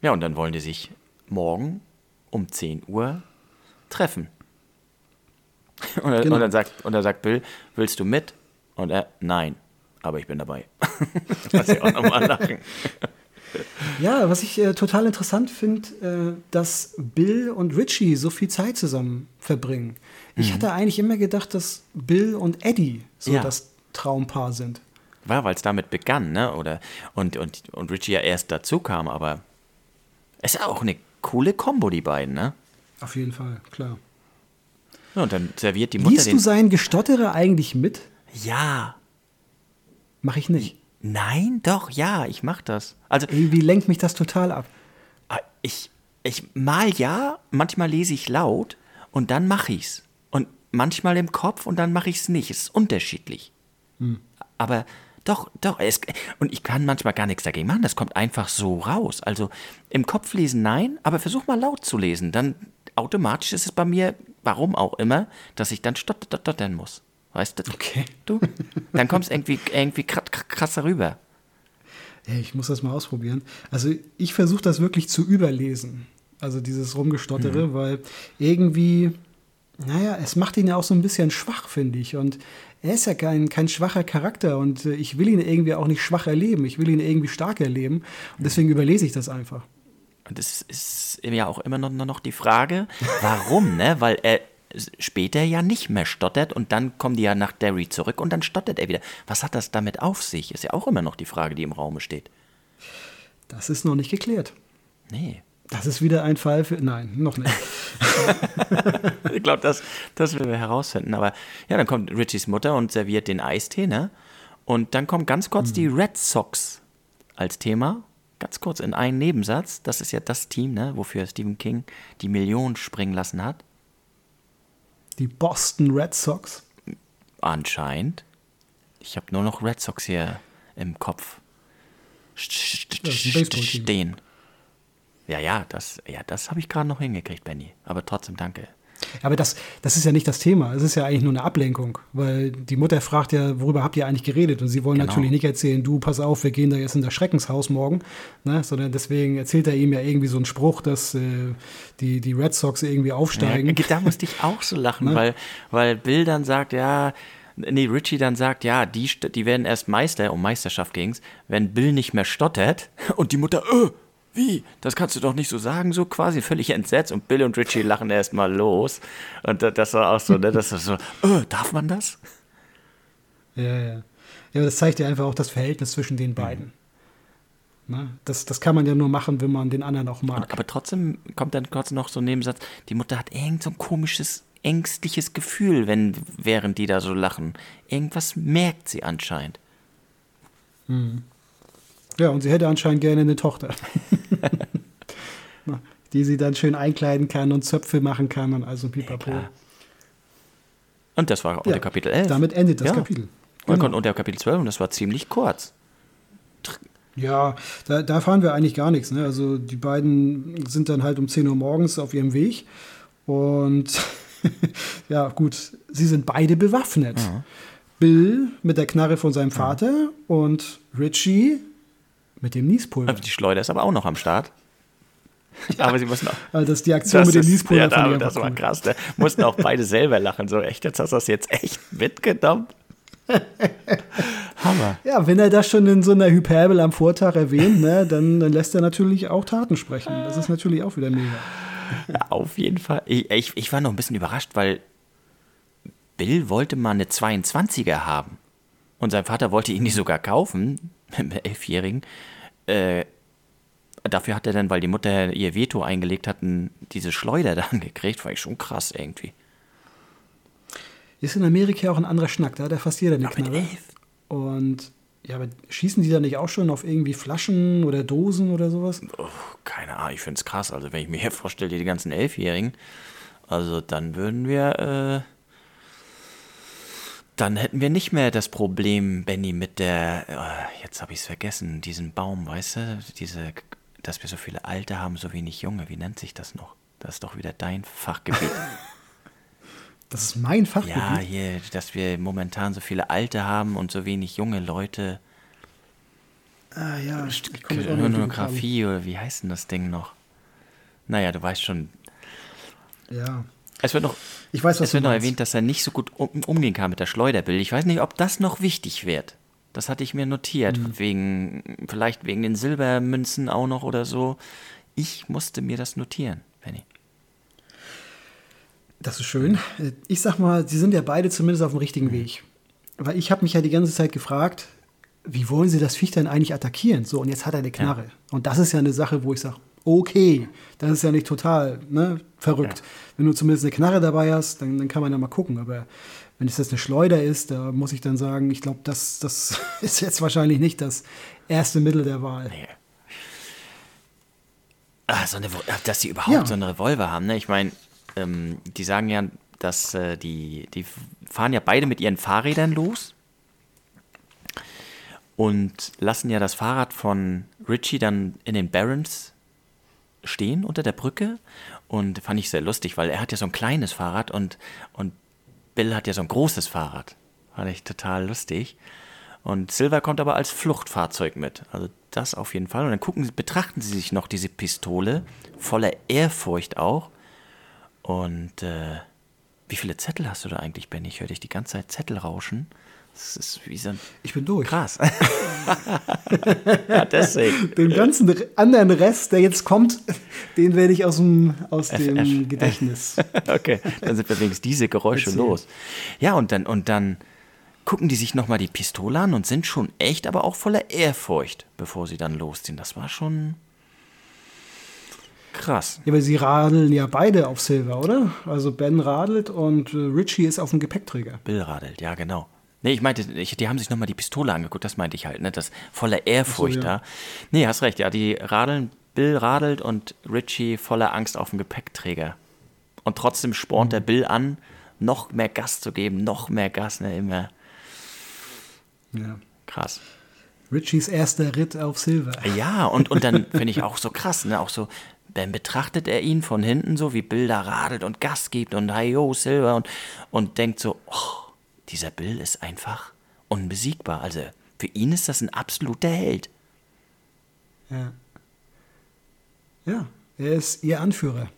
Ja, und dann wollen die sich morgen um 10 Uhr treffen. Und, genau. und, dann sagt, und dann sagt Bill, willst du mit? Und er, nein, aber ich bin dabei. das ich auch nochmal lachen. Ja, was ich äh, total interessant finde, äh, dass Bill und Richie so viel Zeit zusammen verbringen. Ich mhm. hatte eigentlich immer gedacht, dass Bill und Eddie so ja. das Traumpaar sind. War, weil es damit begann, ne? Oder, und, und, und Richie ja erst dazu kam, aber es ist auch eine coole Kombo, die beiden, ne? Auf jeden Fall, klar. Ja, und dann serviert die Mutter Liest du seinen Gestotterer eigentlich mit? Ja. Mach ich nicht. Nein, doch, ja, ich mach das. Also irgendwie lenkt mich das total ab. Ah, ich, ich mal ja, manchmal lese ich laut und dann mache ich's. Und manchmal im Kopf und dann mache ich's nicht. Es ist unterschiedlich. Hm. Aber doch, doch. Es, und ich kann manchmal gar nichts dagegen machen. Das kommt einfach so raus. Also im Kopf lesen nein, aber versuch mal laut zu lesen. Dann automatisch ist es bei mir, warum auch immer, dass ich dann stottern muss. Weißt du? Okay. Du? Dann kommst du irgendwie, irgendwie krasser rüber. Ja, ich muss das mal ausprobieren. Also ich versuche das wirklich zu überlesen. Also dieses Rumgestottere, mhm. weil irgendwie, naja, es macht ihn ja auch so ein bisschen schwach, finde ich. Und er ist ja kein, kein schwacher Charakter und äh, ich will ihn irgendwie auch nicht schwach erleben. Ich will ihn irgendwie stark erleben. Und deswegen überlese ich das einfach. Und das ist ja auch immer noch, noch die Frage, warum, ne? Weil er später ja nicht mehr stottert und dann kommen die ja nach Derry zurück und dann stottert er wieder. Was hat das damit auf sich? Ist ja auch immer noch die Frage, die im Raume steht. Das ist noch nicht geklärt. Nee. Das ist wieder ein Fall für. Nein, noch nicht. ich glaube, das, das werden wir herausfinden. Aber ja, dann kommt Richies Mutter und serviert den Eistee, ne? Und dann kommen ganz kurz mhm. die Red Sox als Thema. Ganz kurz in einen Nebensatz. Das ist ja das Team, ne, wofür Stephen King die Millionen springen lassen hat. Die Boston Red Sox? Anscheinend. Ich habe nur noch Red Sox hier im Kopf stehen. Ja, ja, das, ja, das habe ich gerade noch hingekriegt, Benny. Aber trotzdem danke. Aber das, das ist ja nicht das Thema. Es ist ja eigentlich nur eine Ablenkung, weil die Mutter fragt ja, worüber habt ihr eigentlich geredet? Und sie wollen Genau. natürlich nicht erzählen, du, pass auf, wir gehen da jetzt in das Schreckenshaus morgen, ne? sondern deswegen erzählt er ihm ja irgendwie so einen Spruch, dass äh, die, die Red Sox irgendwie aufsteigen. Ja, da musste ich auch so lachen, Ne? weil, weil Bill dann sagt, ja, nee, Richie dann sagt, ja, die, die werden erst Meister, um Meisterschaft ging's, wenn Bill nicht mehr stottert und die Mutter, äh, wie? Das kannst du doch nicht so sagen, so quasi völlig entsetzt und Bill und Richie lachen erstmal los und da- das war auch so, ne, das ist so, äh, darf man das? Ja, ja. Ja, aber das zeigt ja einfach auch das Verhältnis zwischen den beiden. Ne? Das, das kann man ja nur machen, wenn man den anderen auch mag. Aber trotzdem kommt dann kurz noch so ein Nebensatz, die Mutter hat irgend so ein komisches, ängstliches Gefühl, wenn, während die da so lachen. Irgendwas merkt sie anscheinend. Ja, und sie hätte anscheinend gerne eine Tochter. Die sie dann schön einkleiden kann und Zöpfe machen kann und also pipapo. klar. Und das war auch Ja, der Kapitel 11. Damit endet das Ja. Kapitel. Und, Genau. und der Kapitel 12, und das war ziemlich kurz. Ja, da, da erfahren wir eigentlich gar nichts. Ne? Also die beiden sind dann halt um 10 Uhr morgens auf ihrem Weg und ja, gut, sie sind beide bewaffnet. Bill mit der Knarre von seinem Vater und Richie mit dem Niespulver. Die Schleuder ist aber auch noch am Start. Aber sie mussten auch. Also das ist die Aktion mit dem Niespulver ja, da, das war krass. Da mussten auch beide selber lachen. So, echt, jetzt hast du das jetzt echt mitgenommen? Hammer. Ja, wenn er das schon in so einer Hyperbel am Vortag erwähnt, ne, dann, dann lässt er natürlich auch Taten sprechen. Das ist natürlich auch wieder mega. Ja, auf jeden Fall. Ich, ich, ich war noch ein bisschen überrascht, weil Bill wollte mal eine 22er haben. Und sein Vater wollte ihn die sogar kaufen, mit dem Elfjährigen. Äh, dafür hat er dann, weil die Mutter ihr Veto eingelegt hat, diese Schleuder dann gekriegt. Fand ich schon krass irgendwie. Ist in Amerika auch ein anderer Schnack, da hat ja fast jeder eine Aber Knarre. Und ja, aber schießen die da nicht auch schon auf irgendwie Flaschen oder Dosen oder sowas? Oh, keine Ahnung, ich finde es krass. Also, wenn ich mir hier vorstelle, die ganzen Elfjährigen, also dann würden wir, äh, dann hätten wir nicht mehr das Problem, Benny, mit der, äh, jetzt habe ich es vergessen, diesen Baum, weißt du, diese, dass wir so viele Alte haben, so wenig Junge. Wie nennt sich das noch? Das ist doch wieder dein Fachgebiet. Das ist mein Fachgebiet. ja, hier, dass wir momentan so viele Alte haben und so wenig junge Leute. ah, ja. Pornografie oder wie heißt denn das Ding noch? Naja, du weißt schon. Ja. Es wird noch, Ich weiß, was es wird noch erwähnt, dass er nicht so gut um, umgehen kann mit der Schleuderbild. Ich weiß nicht, ob das noch wichtig wird. Das hatte ich mir notiert, Mhm. wegen, vielleicht wegen den Silbermünzen auch noch oder so. Ich musste mir das notieren, Penny. Das ist schön. Ich sag mal, sie sind ja beide zumindest auf dem richtigen Mhm. Weg. Weil ich habe mich ja die ganze Zeit gefragt, wie wollen sie das Viech denn eigentlich attackieren? So, und jetzt hat er eine Knarre. Und das ist ja eine Sache, wo ich sage, okay, das ist ja nicht total ne, verrückt. Wenn du zumindest eine Knarre dabei hast, dann, dann kann man ja mal gucken. Aber wenn es jetzt eine Schleuder ist, da muss ich dann sagen, ich glaube, das, das ist jetzt wahrscheinlich nicht das erste Mittel der Wahl. Nee. Ah, so eine, Wo- dass sie überhaupt Ja. so einen Revolver haben, ne? Ich meine, ähm, die sagen ja, dass äh, die, die fahren ja beide mit ihren Fahrrädern los und lassen ja das Fahrrad von Richie dann in den Barrens stehen unter der Brücke und fand ich sehr lustig, weil er hat ja so ein kleines Fahrrad und, und Bill hat ja so ein großes Fahrrad. Fand ich total lustig. Und Silver kommt aber als Fluchtfahrzeug mit. Also das auf jeden Fall. Und dann gucken, betrachten sie sich noch diese Pistole, voller Ehrfurcht auch. Und äh, wie viele Zettel hast du da eigentlich, Benny? Ich höre dich die ganze Zeit Zettel rauschen. Das ist wie so ein Ich bin durch. krass. ja, deswegen. Den ganzen re- anderen Rest, der jetzt kommt, den werde ich aus dem, aus dem. Gedächtnis. Okay, dann sind wir wenigstens diese Geräusche Erzähl. los. Ja, und dann, und dann gucken die sich nochmal die Pistole an und sind schon echt, aber auch voller Ehrfurcht, bevor sie dann losziehen. Das war schon krass. Ja, aber sie radeln ja beide auf Silver, oder? Also Ben radelt und äh, Richie ist auf dem Gepäckträger. Bill radelt, ja, genau. Nee, ich meinte, ich, die haben sich nochmal die Pistole angeguckt, das meinte ich halt, ne? Das voller Ehrfurcht so, ja. da. Nee, hast recht, ja, die radeln, Bill radelt und Richie voller Angst auf dem Gepäckträger. Und trotzdem spornt Mhm. der Bill an, noch mehr Gas zu geben, noch mehr Gas, ne, immer Ja. krass. Richies erster Ritt auf Silver. Ja, und, und dann finde ich auch so krass, ne? Auch so, dann betrachtet er ihn von hinten so, wie Bill da radelt und Gas gibt und hi yo, Silver und, und denkt so, oh, dieser Bill ist einfach unbesiegbar. Also für ihn ist das ein absoluter Held. Ja. Ja, er ist ihr Anführer.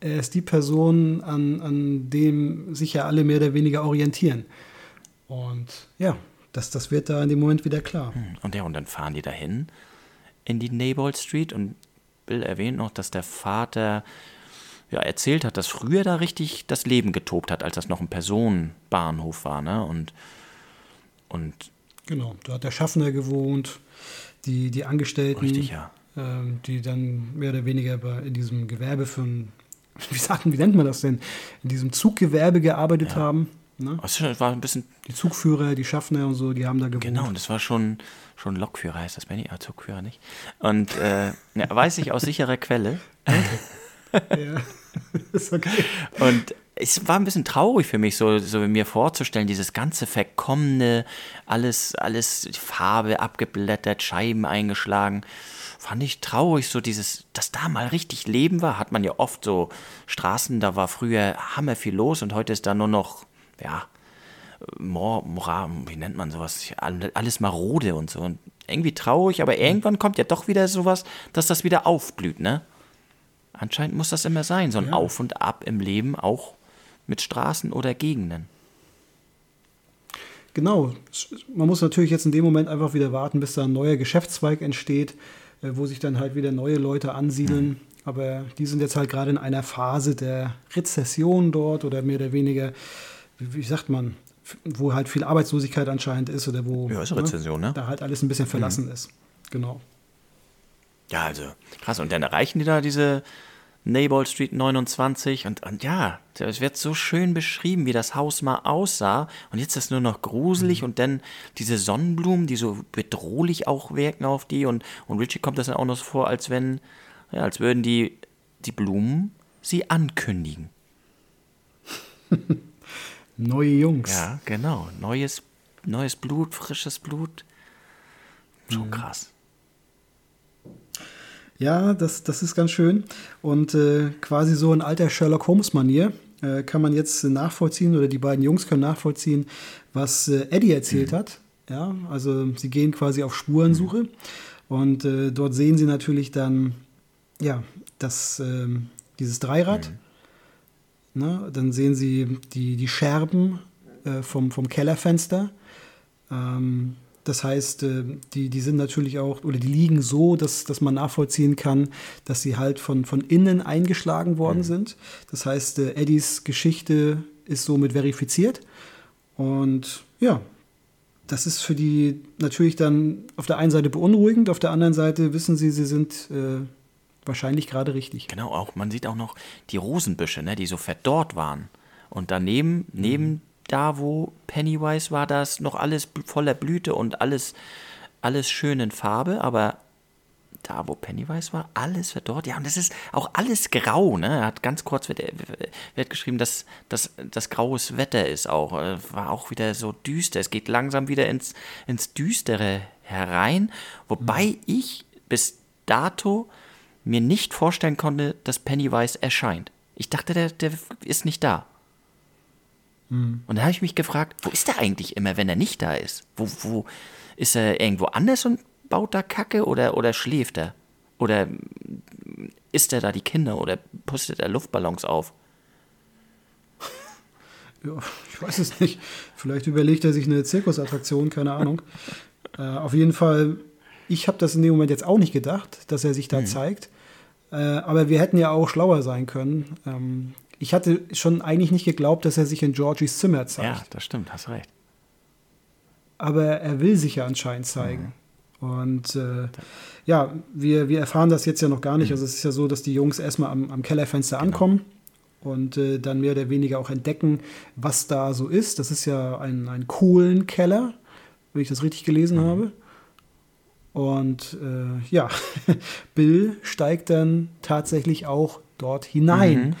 Er ist die Person, an, an dem sich ja alle mehr oder weniger orientieren. Und ja, das, das wird da in dem Moment wieder klar. Hm, und ja, und dann fahren die dahin in die Nabal Street und Bill erwähnt noch, dass der Vater ja, erzählt hat, dass früher da richtig das Leben getobt hat, als das noch ein Personenbahnhof war, ne? Und, und genau, da hat der Schaffner gewohnt, die, die Angestellten, richtig, ja. ähm, die dann mehr oder weniger in diesem Gewerbe für ein, wie sagt, wie nennt man das denn, in diesem Zuggewerbe gearbeitet ja. haben. Ne? Das war ein bisschen die Zugführer, die Schaffner und so, die haben da gewohnt. Genau, und das war schon, schon Lokführer, heißt das, Benny? Ja, Zugführer nicht. Und äh, ja, weiß ich aus sicherer Quelle. Ja, ist okay. Und es war ein bisschen traurig für mich, so, so mir vorzustellen, dieses ganze verkommene, alles, alles Farbe abgeblättert, Scheiben eingeschlagen. Fand ich traurig, so dieses, dass da mal richtig Leben war, hat man ja oft so Straßen, da war früher hammer viel los und heute ist da nur noch ja, Mor, Mora, wie nennt man sowas? Alles marode und so. Und irgendwie traurig, aber irgendwann kommt ja doch wieder sowas, dass das wieder aufblüht, ne? Anscheinend muss das immer sein, so ein ja. Auf und Ab im Leben, auch mit Straßen oder Gegenden. Genau. Man muss natürlich jetzt in dem Moment einfach wieder warten, bis da ein neuer Geschäftszweig entsteht, äh, wo sich dann halt wieder neue Leute ansiedeln. Mhm. Aber die sind jetzt halt gerade in einer Phase der Rezession dort oder mehr oder weniger wie, wie sagt man, wo halt viel Arbeitslosigkeit anscheinend ist oder wo ja, ist Rezession, ne, ne? da halt alles ein bisschen verlassen mhm. ist. Genau. Ja, also krass. Und dann erreichen die da diese Nabal Street 29 und, und ja, es wird so schön beschrieben, wie das Haus mal aussah. Und jetzt ist es nur noch gruselig mhm. und dann diese Sonnenblumen, die so bedrohlich auch wirken auf die. Und, und Richie kommt das dann auch noch so vor, als wenn, ja, als würden die, die Blumen sie ankündigen. Neue Jungs. Ja, genau. Neues, neues Blut, frisches Blut. Schon mhm. krass. Ja, das, das ist ganz schön. Und äh, quasi so in alter Sherlock Holmes-Manier äh, kann man jetzt nachvollziehen, oder die beiden Jungs können nachvollziehen, was äh, Eddie erzählt mhm. hat. Ja, also sie gehen quasi auf Spurensuche. Mhm. Und äh, dort sehen sie natürlich dann, ja, das, ähm, dieses Dreirad. Mhm. Ne? Dann sehen Sie die, die Scherben äh, vom, vom Kellerfenster. Ähm, das heißt, äh, die, die sind natürlich auch, oder die liegen so, dass, dass man nachvollziehen kann, dass sie halt von, von innen eingeschlagen worden mhm. sind. Das heißt, äh, Eddies Geschichte ist somit verifiziert. Und ja, das ist für die natürlich dann auf der einen Seite beunruhigend, auf der anderen Seite wissen sie, sie sind äh, wahrscheinlich gerade richtig. Genau, auch man sieht auch noch die Rosenbüsche, ne, die so verdorrt waren. Und daneben, mhm. neben da, wo Pennywise war, das noch alles voller Blüte und alles, alles schön in Farbe, aber da, wo Pennywise war, alles verdorrt. Ja, und das ist auch alles grau, ne? Er hat ganz kurz wird, wird geschrieben, dass, das graues Wetter ist auch. Äh, war auch wieder so düster. Es geht langsam wieder ins, ins Düstere herein. Wobei mhm. ich bis dato mir nicht vorstellen konnte, dass Pennywise erscheint. Ich dachte, der, der ist nicht da. Mhm. Und da habe ich mich gefragt, wo ist er eigentlich immer, wenn er nicht da ist? Wo, wo ist er irgendwo anders und baut da Kacke oder, oder schläft er? Oder isst er da die Kinder oder pustet er Luftballons auf? Ja, ich weiß es nicht. Vielleicht überlegt er sich eine Zirkusattraktion, keine Ahnung. äh, auf jeden Fall, ich habe das in dem Moment jetzt auch nicht gedacht, dass er sich da mhm. zeigt. Äh, aber wir hätten ja auch schlauer sein können. Ähm, ich hatte schon eigentlich nicht geglaubt, dass er sich in Georgies Zimmer zeigt. Ja, das stimmt, hast recht. Aber er will sich ja anscheinend zeigen. Mhm. Und äh, ja, wir, wir erfahren das jetzt ja noch gar nicht. Mhm. Also es ist ja so, dass die Jungs erstmal am, am Kellerfenster genau. ankommen und äh, dann mehr oder weniger auch entdecken, was da so ist. Das ist ja ein, ein Kohlenkeller, wenn ich das richtig gelesen mhm. habe. Und äh, ja, Bill steigt dann tatsächlich auch dort hinein.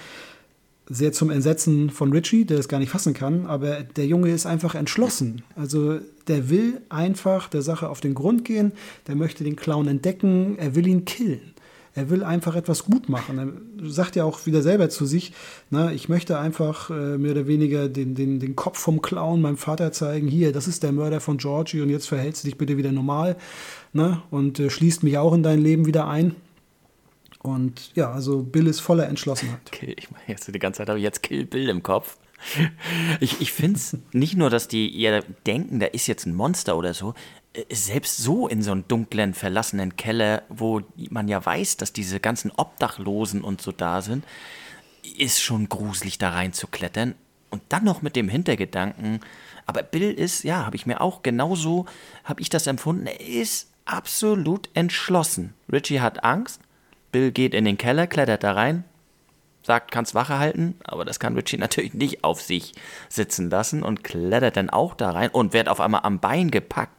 Sehr zum Entsetzen von Richie, der es gar nicht fassen kann, aber der Junge ist einfach entschlossen. Also der will einfach der Sache auf den Grund gehen, der möchte den Clown entdecken, er will ihn killen. Er will einfach etwas gut machen. Er sagt ja auch wieder selber zu sich, na, ich möchte einfach äh, mehr oder weniger den, den, den Kopf vom Clown meinem Vater zeigen. Hier, das ist der Mörder von Georgie und jetzt verhältst du dich bitte wieder normal ne? und äh, schließt mich auch in dein Leben wieder ein. Und ja, also Bill ist voller Entschlossenheit. Kill, ich meine, jetzt die ganze Zeit habe ich jetzt Kill Bill im Kopf. Ich, ich finde es nicht nur, dass die ja denken, da ist jetzt ein Monster oder so, äh, selbst so in so einem dunklen, verlassenen Keller, wo man ja weiß, dass diese ganzen Obdachlosen und so da sind, ist schon gruselig da reinzuklettern. Und dann noch mit dem Hintergedanken, aber Bill ist, ja, habe ich mir auch genauso, habe ich das empfunden, er ist absolut entschlossen. Richie hat Angst, Bill geht in den Keller, klettert da rein, sagt, kannst Wache halten, aber das kann Richie natürlich nicht auf sich sitzen lassen und klettert dann auch da rein und wird auf einmal am Bein gepackt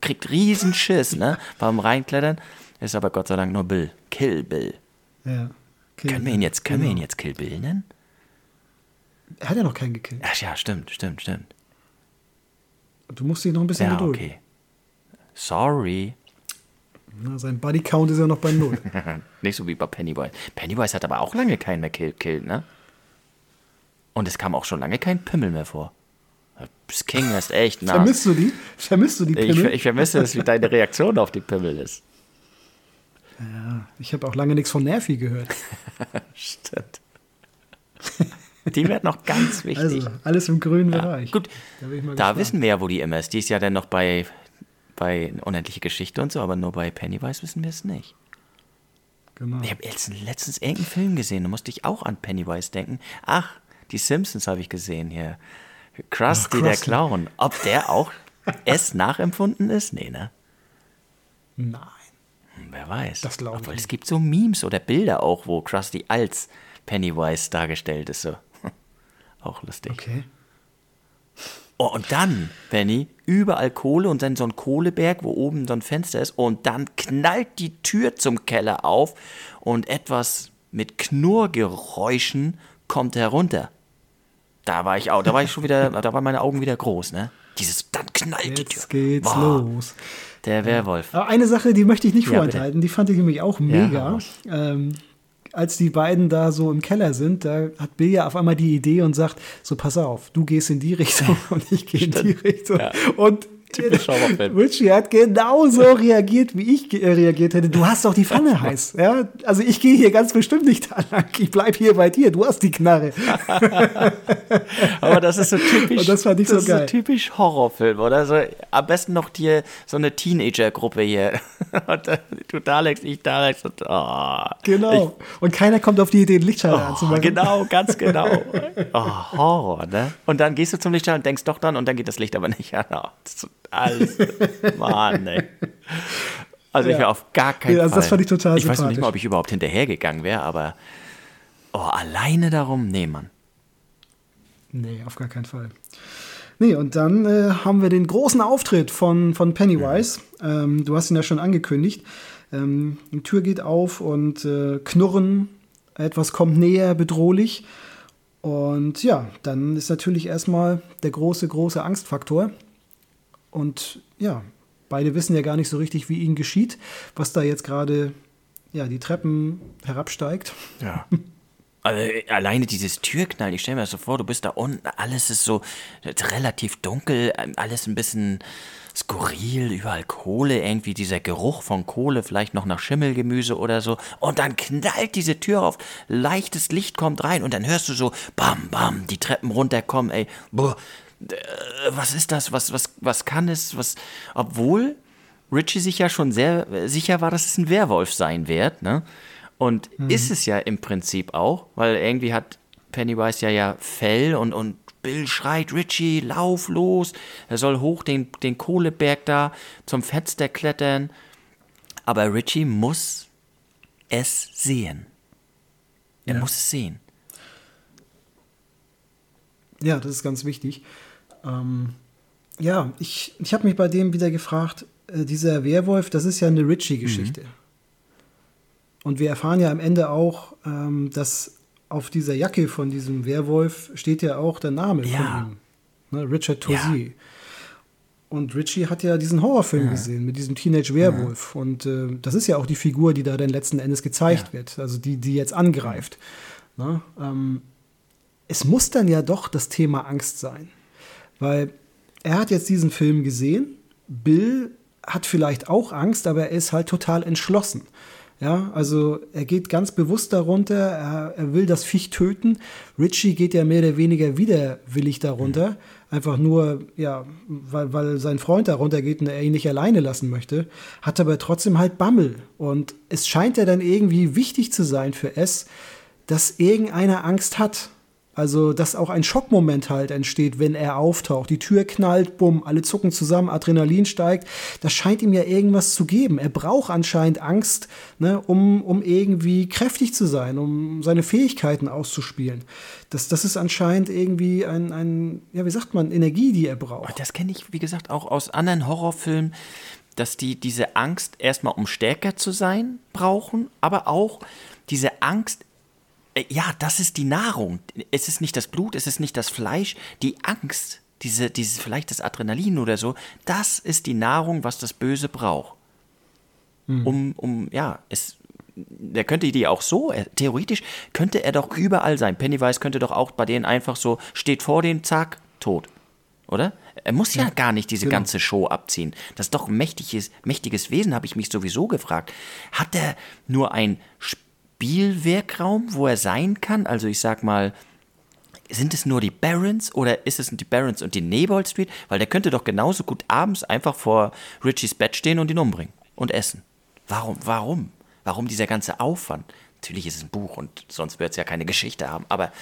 kriegt riesen Schiss, ne? Beim Reinklettern. Ist aber Gott sei Dank nur Bill. Kill Bill. Ja. Kill können wir ihn jetzt, können genau. wir ihn jetzt Kill Bill nennen? Er hat ja noch keinen gekillt. Ach ja, stimmt, stimmt, stimmt. Du musst dich noch ein bisschen ja, gedulden. okay. Sorry. Na, sein Bodycount ist ja noch bei Null. Nicht so wie bei Pennywise. Pennywise hat aber auch lange keinen mehr killt, ne? Und es kam auch schon lange kein Pimmel mehr vor. Das King ist echt nah. Vermisst du die? Vermisst du die Pimmel? Ich, ich vermisse es, wie deine Reaktion auf die Pimmel ist. Ja, ich habe auch lange nichts von Nervi gehört. Stimmt. Die wird noch ganz wichtig. Also, alles im grünen ja, Bereich. Gut, da, da wissen wir ja, wo die immer ist. Die ist ja dann noch bei, bei Unendliche Geschichte und so, aber nur bei Pennywise wissen wir es nicht. Genau. Ich habe letztens irgendeinen Film gesehen, da musste ich auch an Pennywise denken. Ach, die Simpsons habe ich gesehen hier. Krusty, Ach, der Clown. Ob der auch es nachempfunden ist? Nee, ne? Nein. Hm, wer weiß. Das glaube ich. es gibt so Memes oder Bilder auch, wo Krusty als Pennywise dargestellt ist. So. auch lustig. Okay. Oh, und dann, Benny, überall Kohle und dann so ein Kohleberg, wo oben so ein Fenster ist. Und dann knallt die Tür zum Keller auf und etwas mit Knurrgeräuschen kommt herunter. Da war ich auch, da war ich schon wieder, da waren meine Augen wieder groß, ne? Dieses, dann knallt Jetzt die Tür. Jetzt geht's Boah, los. Der Werwolf. Aber eine Sache, die möchte ich nicht vorenthalten, ja, die fand ich nämlich auch mega. Ja, ähm, als die beiden da so im Keller sind, da hat Bill ja auf einmal die Idee und sagt: So, pass auf, du gehst in die Richtung und ich gehe in die Richtung. Ja. Und Typisch Horrorfilm. Richie hat genauso reagiert, wie ich reagiert hätte. Du hast doch die Pfanne heiß. Ja? Also ich gehe hier ganz bestimmt nicht da lang. Ich bleib hier bei dir. Du hast die Knarre. Aber das ist so typisch. Und das fand ich so geil. so typisch Horrorfilm, oder? So, am besten noch hier so eine Teenager-Gruppe hier. du Daleks, ich Daleks. Und, oh, genau. Ich, und keiner kommt auf die Idee, den Lichtschalter oh, anzumachen. Genau, ganz genau. Oh, Horror, ne? Und dann gehst du zum Lichtschalter und denkst doch dann und dann geht das Licht aber nicht an. Oh, alles. Mann, ey. Also ja. ich wäre auf gar keinen ja, also Fall. Das fand ich total Ich weiß nicht mal, ob ich überhaupt hinterhergegangen wäre, aber oh, alleine darum, nee, Mann. Nee, auf gar keinen Fall. Nee, und dann äh, haben wir den großen Auftritt von, von Pennywise. Mhm. Ähm, du hast ihn ja schon angekündigt. Ähm, die Tür geht auf und äh, Knurren, etwas kommt näher, bedrohlich. Und ja, dann ist natürlich erstmal der große, große Angstfaktor. Und ja, beide wissen ja gar nicht so richtig, wie ihnen geschieht, was da jetzt gerade ja, die Treppen herabsteigt. Ja. Also, alleine dieses Türknall, ich stelle mir das so vor, du bist da unten, alles ist so relativ dunkel, alles ein bisschen skurril, überall Kohle, irgendwie dieser Geruch von Kohle, vielleicht noch nach Schimmelgemüse oder so. Und dann knallt diese Tür auf, leichtes Licht kommt rein und dann hörst du so, bam, bam, die Treppen runterkommen, ey, boah, äh, was ist das, was, was, was kann es, was, obwohl Richie sich ja schon sehr sicher war, dass es ein Werwolf sein wird, ne? Und mhm. ist es ja im Prinzip auch, weil irgendwie hat Pennywise ja ja Fell und, und Bill schreit, Richie, lauf los. Er soll hoch den, den Kohleberg da zum Fenster klettern. Aber Richie muss es sehen. Er ja. muss es sehen. Ja, das ist ganz wichtig. Ähm, ja, ich, ich habe mich bei dem wieder gefragt, äh, dieser Werwolf, das ist ja eine Richie-Geschichte. Mhm. Und wir erfahren ja am Ende auch, ähm, dass auf dieser Jacke von diesem Werwolf steht ja auch der Name ja. von ihm. Ne? Richard Tosi. Ja. Und Richie hat ja diesen Horrorfilm ja. gesehen mit diesem Teenage Werwolf. Ja. Und äh, das ist ja auch die Figur, die da dann letzten Endes gezeigt ja. wird. Also die, die jetzt angreift. Na, ähm, es muss dann ja doch das Thema Angst sein. Weil er hat jetzt diesen Film gesehen. Bill hat vielleicht auch Angst, aber er ist halt total entschlossen. Ja, also er geht ganz bewusst darunter, er, er, will das Viech töten. Richie geht ja mehr oder weniger widerwillig darunter. Mhm. Einfach nur, ja, weil, weil sein Freund darunter geht und er ihn nicht alleine lassen möchte. Hat aber trotzdem halt Bammel. Und es scheint ja dann irgendwie wichtig zu sein für S, dass irgendeiner Angst hat. Also, dass auch ein Schockmoment halt entsteht, wenn er auftaucht. Die Tür knallt, bumm, alle zucken zusammen, Adrenalin steigt. Das scheint ihm ja irgendwas zu geben. Er braucht anscheinend Angst, ne, um, um irgendwie kräftig zu sein, um seine Fähigkeiten auszuspielen. Das, das ist anscheinend irgendwie ein, ein, ja, wie sagt man, Energie, die er braucht. Das kenne ich, wie gesagt, auch aus anderen Horrorfilmen, dass die diese Angst erstmal, um stärker zu sein, brauchen, aber auch diese Angst ja, das ist die Nahrung. Es ist nicht das Blut, es ist nicht das Fleisch. Die Angst, diese, dieses vielleicht das Adrenalin oder so, das ist die Nahrung, was das Böse braucht. Mhm. Um, um, ja, es, der könnte die auch so, er, theoretisch könnte er doch überall sein. Pennywise könnte doch auch bei denen einfach so, steht vor denen, zack, tot. Oder? Er muss ja, ja gar nicht diese genau. ganze Show abziehen. Das ist doch ein mächtiges, mächtiges Wesen, habe ich mich sowieso gefragt. Hat er nur ein Spiel? Spielwerkraum, wo er sein kann? Also ich sag mal, sind es nur die Barons oder ist es die Barons und die Neighbor Street? Weil der könnte doch genauso gut abends einfach vor Richies Bett stehen und ihn umbringen und essen. Warum? Warum? Warum dieser ganze Aufwand? Natürlich ist es ein Buch und sonst wird es ja keine Geschichte haben, aber.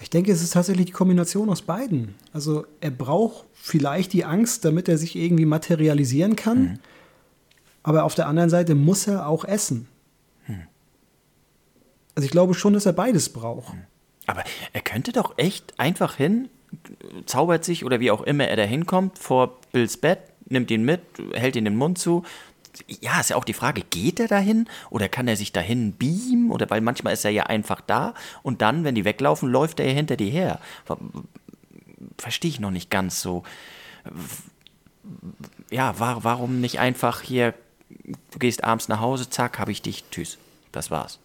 Ich denke, es ist tatsächlich die Kombination aus beiden. Also er braucht vielleicht die Angst, damit er sich irgendwie materialisieren kann. Mhm. Aber auf der anderen Seite muss er auch essen. Hm. Also ich glaube schon, dass er beides braucht. Hm. Aber er könnte doch echt einfach hin, zaubert sich oder wie auch immer er da hinkommt, vor Bills Bett, nimmt ihn mit, hält ihn den Mund zu. Ja, ist ja auch die Frage, geht er dahin oder kann er sich dahin beamen? Oder weil manchmal ist er ja einfach da und dann, wenn die weglaufen, läuft er ja hinter die her. Verstehe ich noch nicht ganz so. Ja, war, warum nicht einfach hier du gehst abends nach Hause, zack, habe ich dich, tschüss. Das war's.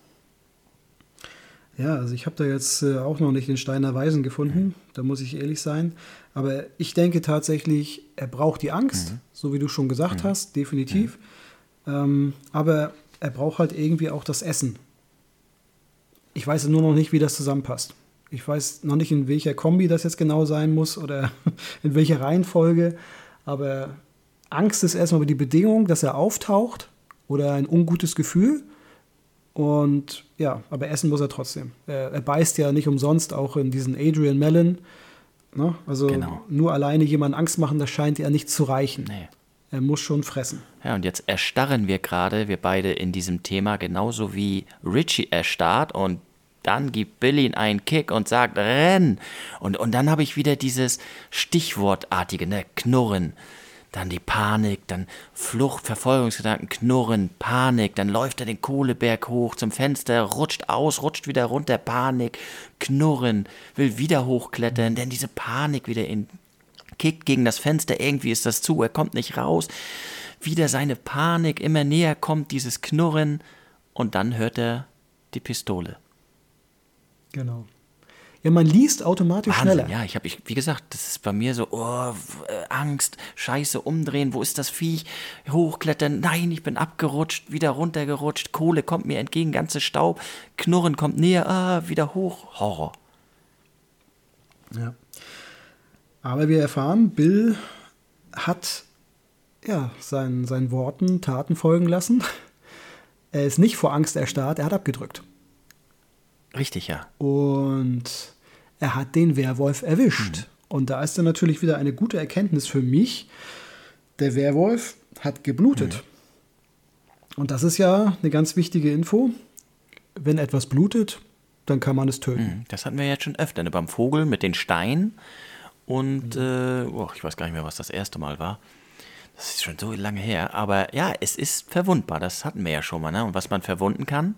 Ja, also ich habe da jetzt äh, auch noch nicht den Stein der Weisen gefunden, da muss ich ehrlich sein. Aber ich denke tatsächlich, er braucht die Angst, mhm. so wie du schon gesagt mhm. hast, definitiv. Mhm. Ähm, aber er braucht halt irgendwie auch das Essen. Ich weiß nur noch nicht, wie das zusammenpasst. Ich weiß noch nicht, in welcher Kombi das jetzt genau sein muss oder in welcher Reihenfolge. Aber Angst ist erstmal die Bedingung, dass er auftaucht oder ein ungutes Gefühl. Und ja, aber essen muss er trotzdem. Er, er beißt ja nicht umsonst auch in diesen Adrian Mellon. Ne? Also genau. nur alleine jemand Angst machen, das scheint ja nicht zu reichen. Nee. Er muss schon fressen. Ja, und jetzt erstarren wir gerade, wir beide in diesem Thema, genauso wie Richie erstarrt und dann gibt Billy einen Kick und sagt, renn. Und, und dann habe ich wieder dieses Stichwortartige, ne, Knurren dann die Panik, dann Flucht, Verfolgungsgedanken, Knurren, Panik, dann läuft er den Kohleberg hoch zum Fenster, rutscht aus, rutscht wieder runter, Panik, Knurren, will wieder hochklettern, denn diese Panik wieder in, kickt gegen das Fenster, irgendwie ist das zu, er kommt nicht raus, wieder seine Panik, immer näher kommt dieses Knurren und dann hört er die Pistole. Genau. Ja, man liest automatisch Wahnsinn, schneller. Ja, ich habe, wie gesagt, das ist bei mir so, oh, äh, Angst, Scheiße, umdrehen, wo ist das Viech? Hochklettern, nein, ich bin abgerutscht, wieder runtergerutscht, Kohle kommt mir entgegen, ganze Staub, Knurren kommt näher, ah, wieder hoch, Horror. Ja. Aber wir erfahren, Bill hat ja, seinen, seinen Worten Taten folgen lassen. Er ist nicht vor Angst erstarrt, er hat abgedrückt. Richtig, ja. Und er hat den Werwolf erwischt. Mhm. Und da ist dann natürlich wieder eine gute Erkenntnis für mich. Der Werwolf hat geblutet. Mhm. Und das ist ja eine ganz wichtige Info. Wenn etwas blutet, dann kann man es töten. Mhm. Das hatten wir jetzt schon öfter. Ne? Beim Vogel mit den Steinen. Und äh, oh, ich weiß gar nicht mehr, was das erste Mal war. Das ist schon so lange her. Aber ja, es ist verwundbar. Das hatten wir ja schon mal. Ne? Und was man verwunden kann,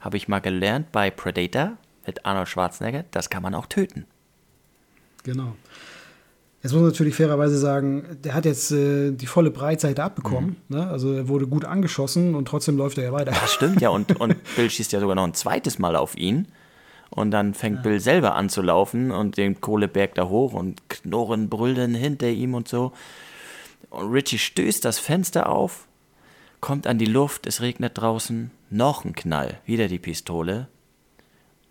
habe ich mal gelernt bei Predator mit Arnold Schwarzenegger, das kann man auch töten. Genau. Jetzt muss man natürlich fairerweise sagen, der hat jetzt äh, die volle Breitseite abbekommen. Mhm. Ne? Also er wurde gut angeschossen und trotzdem läuft er ja weiter. Das stimmt ja. Und, und Bill schießt ja sogar noch ein zweites Mal auf ihn. Und dann fängt ja. Bill selber an zu laufen und den Kohleberg da hoch und Knurren brüllen hinter ihm und so. Und Richie stößt das Fenster auf, kommt an die Luft, es regnet draußen, noch ein Knall, wieder die Pistole.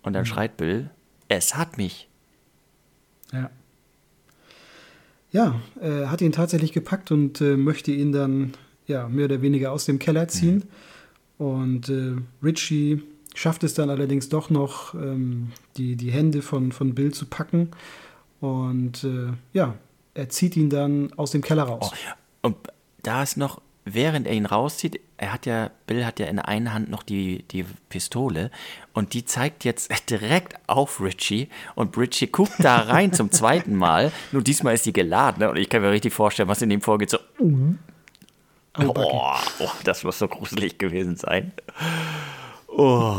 Und dann mhm. schreit Bill, es hat mich. Ja. Ja, er hat ihn tatsächlich gepackt und äh, möchte ihn dann ja, mehr oder weniger aus dem Keller ziehen. Mhm. Und äh, Richie schafft es dann allerdings doch noch, ähm, die, die Hände von, von Bill zu packen. Und äh, ja, er zieht ihn dann aus dem Keller raus. Oh, und da ist noch, während er ihn rauszieht, er hat ja, Bill hat ja in der einen Hand noch die, die Pistole und die zeigt jetzt direkt auf Richie und Richie guckt da rein zum zweiten Mal. Nur diesmal ist die geladen ne? und ich kann mir richtig vorstellen, was in ihm vorgeht. So, mhm. oh, oh, das muss so gruselig gewesen sein. Oh.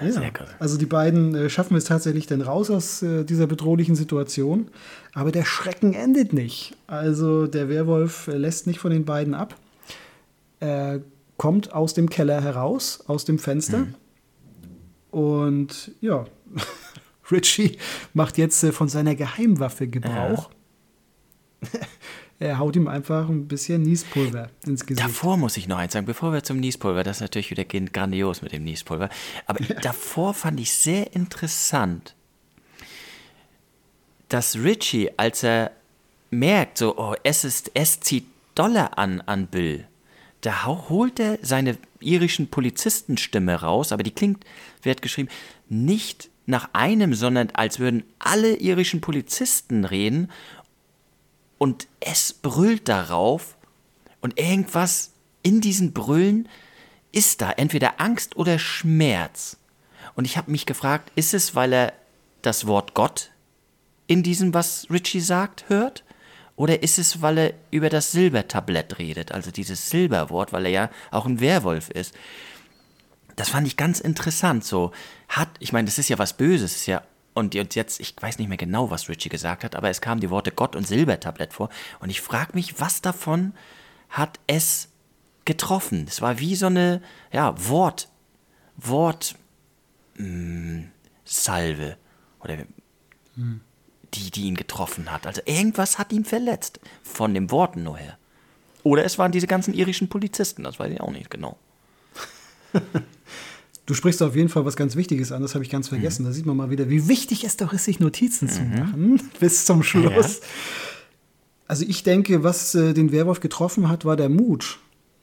Ja, also die beiden äh, schaffen es tatsächlich dann raus aus äh, dieser bedrohlichen Situation. Aber der Schrecken endet nicht. Also der Werwolf äh, lässt nicht von den beiden ab. Er kommt aus dem Keller heraus, aus dem Fenster. Mhm. Und ja, Richie macht jetzt von seiner Geheimwaffe Gebrauch. Ja. er haut ihm einfach ein bisschen Niespulver ins Gesicht. Davor muss ich noch eins sagen, bevor wir zum Niespulver, das ist natürlich wieder grandios mit dem Niespulver, aber ja. davor fand ich sehr interessant, dass Richie, als er merkt, so, oh, es ist, es zieht Dollar an an Bill, da holt er seine irischen Polizistenstimme raus, aber die klingt, wird geschrieben, nicht nach einem, sondern als würden alle irischen Polizisten reden und es brüllt darauf und irgendwas in diesen Brüllen ist da, entweder Angst oder Schmerz. Und ich habe mich gefragt, ist es, weil er das Wort Gott in diesem, was Richie sagt, hört? Oder ist es, weil er über das Silbertablett redet, also dieses Silberwort, weil er ja auch ein Werwolf ist? Das fand ich ganz interessant. So hat, ich meine, das ist ja was Böses, ist ja und jetzt, ich weiß nicht mehr genau, was Richie gesagt hat, aber es kamen die Worte Gott und Silbertablett vor. Und ich frage mich, was davon hat es getroffen? Es war wie so eine, ja, Wort, Wort, mh, hm, Salve. Oder hm. die, die ihn getroffen hat. Also irgendwas hat ihn verletzt. Von den Worten nur her. Oder es waren diese ganzen irischen Polizisten, das weiß ich auch nicht genau. Du sprichst auf jeden Fall was ganz Wichtiges an, das habe ich ganz vergessen. Mhm. Da sieht man mal wieder, wie wichtig es doch ist, sich Notizen mhm. zu machen bis zum Schluss. Ja. Also ich denke, was äh, den Werwolf getroffen hat, war der Mut.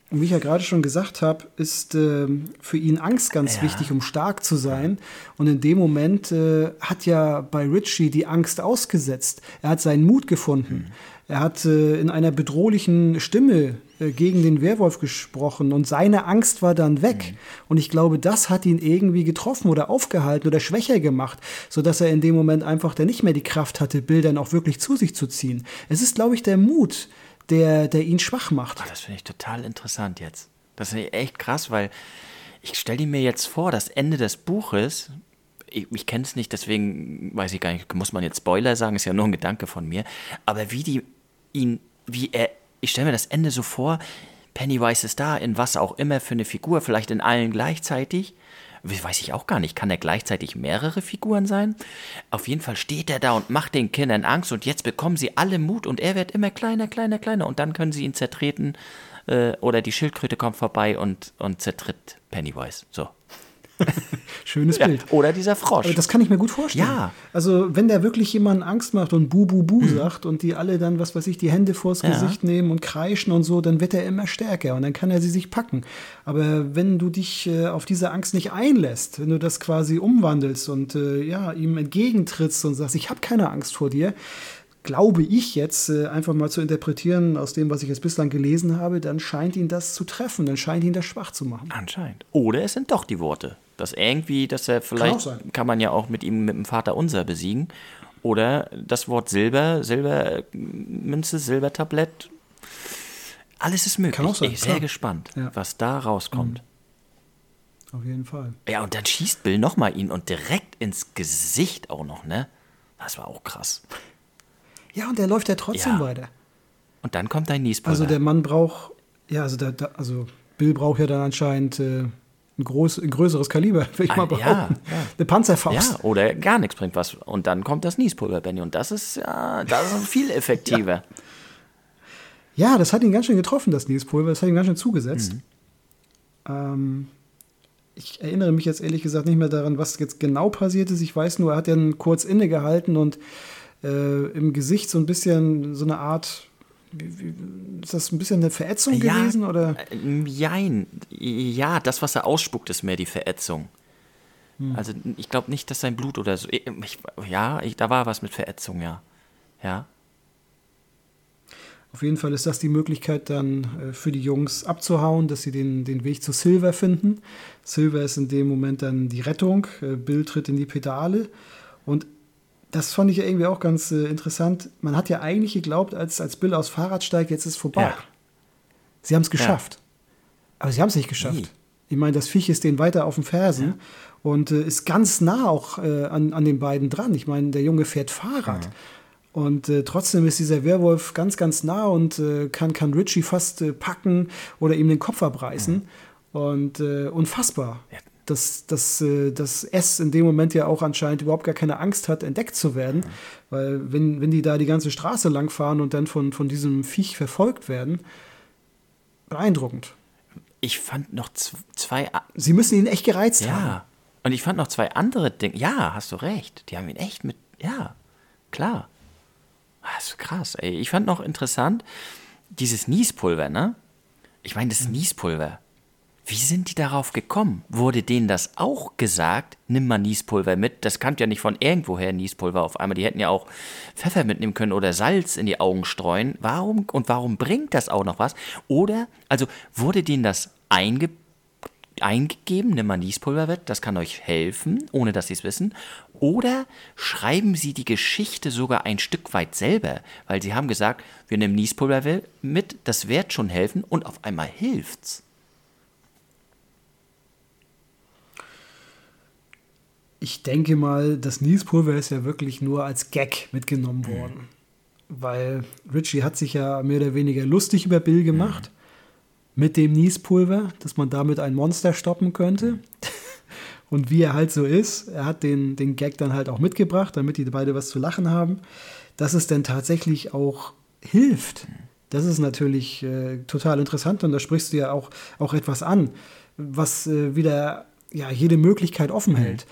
Und wie ich ja gerade schon gesagt habe, ist äh, für ihn Angst ganz ja. wichtig, um stark zu sein. Und in dem Moment äh, hat ja bei Richie die Angst ausgesetzt. Er hat seinen Mut gefunden. Mhm. Er hat äh, in einer bedrohlichen Stimme äh, gegen den Werwolf gesprochen und seine Angst war dann weg. Mhm. Und ich glaube, das hat ihn irgendwie getroffen oder aufgehalten oder schwächer gemacht, sodass er in dem Moment einfach dann nicht mehr die Kraft hatte, Bildern auch wirklich zu sich zu ziehen. Es ist, glaube ich, der Mut, der, der ihn schwach macht. Oh, das finde ich total interessant jetzt. Das ist echt krass, weil ich stelle mir jetzt vor, das Ende des Buches, ich, ich kenne es nicht, deswegen weiß ich gar nicht, muss man jetzt Spoiler sagen, ist ja nur ein Gedanke von mir, aber wie die ihn, wie er, ich stelle mir das Ende so vor, Pennywise ist da, in was auch immer für eine Figur, vielleicht in allen gleichzeitig. Weiß ich auch gar nicht. Kann er gleichzeitig mehrere Figuren sein? Auf jeden Fall steht er da und macht den Kindern Angst und jetzt bekommen sie alle Mut und er wird immer kleiner, kleiner, kleiner und dann können sie ihn zertreten äh, oder die Schildkröte kommt vorbei und, und zertritt Pennywise. So. Schönes Bild. Ja, oder dieser Frosch. Das kann ich mir gut vorstellen. Ja. Also, wenn der wirklich jemanden Angst macht und Bu, Bu, Bu mhm. sagt und die alle dann, was weiß ich, die Hände vors ja. Gesicht nehmen und kreischen und so, dann wird er immer stärker und dann kann er sie sich packen. Aber wenn du dich äh, auf diese Angst nicht einlässt, wenn du das quasi umwandelst und äh, ja, ihm entgegentrittst und sagst, ich habe keine Angst vor dir, glaube ich jetzt äh, einfach mal zu interpretieren aus dem, was ich jetzt bislang gelesen habe, dann scheint ihn das zu treffen, dann scheint ihn das schwach zu machen. Anscheinend. Oder es sind doch die Worte. Dass irgendwie, dass er vielleicht, kann, kann man ja auch mit ihm, mit dem Vater unser besiegen. Oder das Wort Silber, Silbermünze, Silbertablett. Alles ist möglich. Kann auch sein, ich bin sehr gespannt, ja. was da rauskommt. Mhm. Auf jeden Fall. Ja, und dann schießt Bill nochmal ihn und direkt ins Gesicht auch noch, ne? Das war auch krass. Ja, und der läuft ja trotzdem Ja. weiter. Und dann kommt dein Niespulver. Also der Mann braucht, ja, also, der, also Bill braucht ja dann anscheinend äh, ein, groß, ein größeres Kaliber, will ich Ah, mal ja, behaupten. ja. Eine Panzerfaust. ja, oder gar nichts bringt was. Und dann kommt das Niespulver, Benny. Und das ist ja, das ist viel effektiver. Ja, das hat ihn ganz schön getroffen, das Niespulver. Das hat ihn ganz schön zugesetzt. Ähm, ich erinnere mich jetzt ehrlich gesagt nicht mehr daran, was jetzt genau passiert ist. Ich weiß nur, er hat dann kurz innegehalten und äh, im Gesicht so ein bisschen so eine Art. Ist das ein bisschen eine Verätzung gewesen? Oder? äh, Jein. Ja, das, was er ausspuckt, ist mehr die Verätzung. Hm. Also ich glaube nicht, dass sein Blut oder so. Ich, ja, ich, da war was mit Verätzung, ja. Ja. Auf jeden Fall ist das die Möglichkeit dann äh, für die Jungs abzuhauen, dass sie den, den Weg zu Silver finden. Silver ist in dem Moment dann die Rettung. Äh, Bill tritt in die Pedale. Und das fand ich ja irgendwie auch ganz äh, interessant. Man hat ja eigentlich geglaubt, als, als Bill aufs Fahrrad steigt, jetzt ist es vorbei. Ja. Sie haben es geschafft. Aber sie haben es nicht geschafft. Nie. Ich meine, das Viech ist denen weiter auf den Fersen und äh, ist ganz nah auch äh, an, an den beiden dran. Ich meine, der Junge fährt Fahrrad. Und äh, trotzdem ist dieser Werwolf ganz, ganz nah und äh, kann, kann Richie fast äh, packen oder ihm den Kopf abreißen. Und äh, unfassbar, Ja. Dass, dass, äh, dass S in dem Moment ja auch anscheinend überhaupt gar keine Angst hat, entdeckt zu werden. Weil wenn, wenn die da die ganze Straße lang fahren und dann von, von diesem Viech verfolgt werden, beeindruckend. Ich fand noch zwei. a- Sie müssen ihn echt gereizt haben. Ja. Und ich fand noch zwei andere Dinge. Ja, hast du recht. Die haben ihn echt mit. Ja, klar. Ah, Das ist krass, ey. Ich fand noch interessant, dieses Niespulver, ne? Ich meine, das Niespulver. Wie sind die darauf gekommen? Wurde denen das auch gesagt? Nimm mal Niespulver mit. Das kam ja nicht von irgendwoher Niespulver auf einmal. Die hätten ja auch Pfeffer mitnehmen können oder Salz in die Augen streuen. Warum und warum bringt das auch noch was? Oder, also wurde denen das einge eingegeben, nimm mal Niespulver mit, das kann euch helfen, ohne dass sie es wissen. Oder schreiben sie die Geschichte sogar ein Stück weit selber, weil sie haben gesagt, wir nehmen Niespulver mit, das wird schon helfen und auf einmal hilft's. Ich denke mal, das Niespulver ist ja wirklich nur als Gag mitgenommen worden. Weil Richie hat sich ja mehr oder weniger lustig über Bill gemacht. Mit dem Niespulver, dass man damit ein Monster stoppen könnte. Und wie er halt so ist, er hat den, den Gag dann halt auch mitgebracht, damit die beide was zu lachen haben. Dass es dann tatsächlich auch hilft. Das ist natürlich äh, total interessant und da sprichst du ja auch, auch etwas an, was äh, wieder ja, jede Möglichkeit offen hält.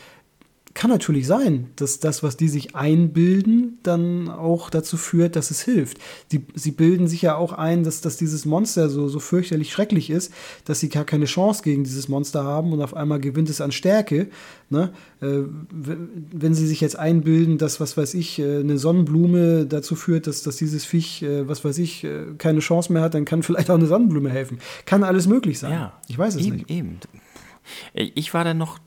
Kann natürlich sein, dass das, was die sich einbilden, dann auch dazu führt, dass es hilft. Die, sie bilden sich ja auch ein, dass, dass dieses Monster so, so fürchterlich schrecklich ist, dass sie gar keine Chance gegen dieses Monster haben und auf einmal gewinnt es an Stärke. Ne? Äh, wenn sie sich jetzt einbilden, dass, was weiß ich, äh, eine Sonnenblume dazu führt, dass, dass dieses Viech, äh, was weiß ich, äh, keine Chance mehr hat, dann kann vielleicht auch eine Sonnenblume helfen. Kann alles möglich sein. Ja, Ich weiß es eben, nicht. Eben. Ich war dann noch,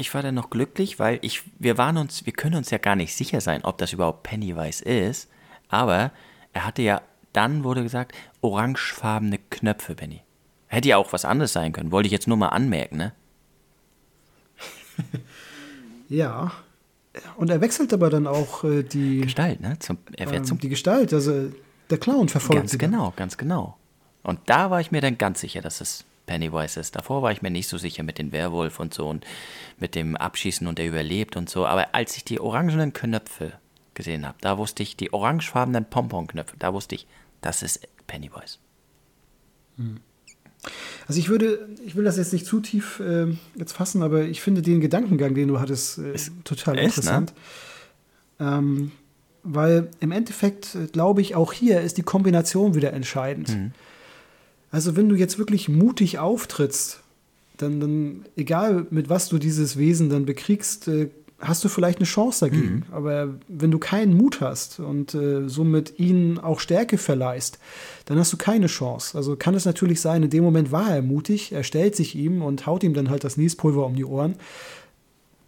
ich war dann noch glücklich, weil ich, wir waren uns, wir können uns ja gar nicht sicher sein, ob das überhaupt Pennywise ist. Aber er hatte ja, dann wurde gesagt, orangefarbene Knöpfe, Benny. Hätte ja auch was anderes sein können. Wollte ich jetzt nur mal anmerken, ne? Ja. Und er wechselt aber dann auch äh, die, Gestalt, ne? Zum, er wird ähm, zum die Gestalt. Also der Clown verfolgt Ganz sie dann. genau, ganz genau. Und da war ich mir dann ganz sicher, dass es Pennywise ist. Davor war ich mir nicht so sicher mit dem Werwolf und so und mit dem Abschießen und der überlebt und so. Aber als ich die orangenen Knöpfe gesehen habe, da wusste ich, die orangefarbenen Pomponknöpfe, da wusste ich, das ist Pennywise. Also ich würde, ich will das jetzt nicht zu tief äh, jetzt fassen, aber ich finde den Gedankengang, den du hattest, äh, total ist, ne? interessant. Ähm, weil im Endeffekt, äh, glaube ich, auch hier ist die Kombination wieder entscheidend. Mhm. Also wenn du jetzt wirklich mutig auftrittst, dann, dann egal mit was du dieses Wesen dann bekriegst, äh, hast du vielleicht eine Chance dagegen. Aber wenn du keinen Mut hast und äh, somit ihnen auch Stärke verleihst, dann hast du keine Chance. Also kann es natürlich sein, in dem Moment war er mutig, er stellt sich ihm und haut ihm dann halt das Niespulver um die Ohren.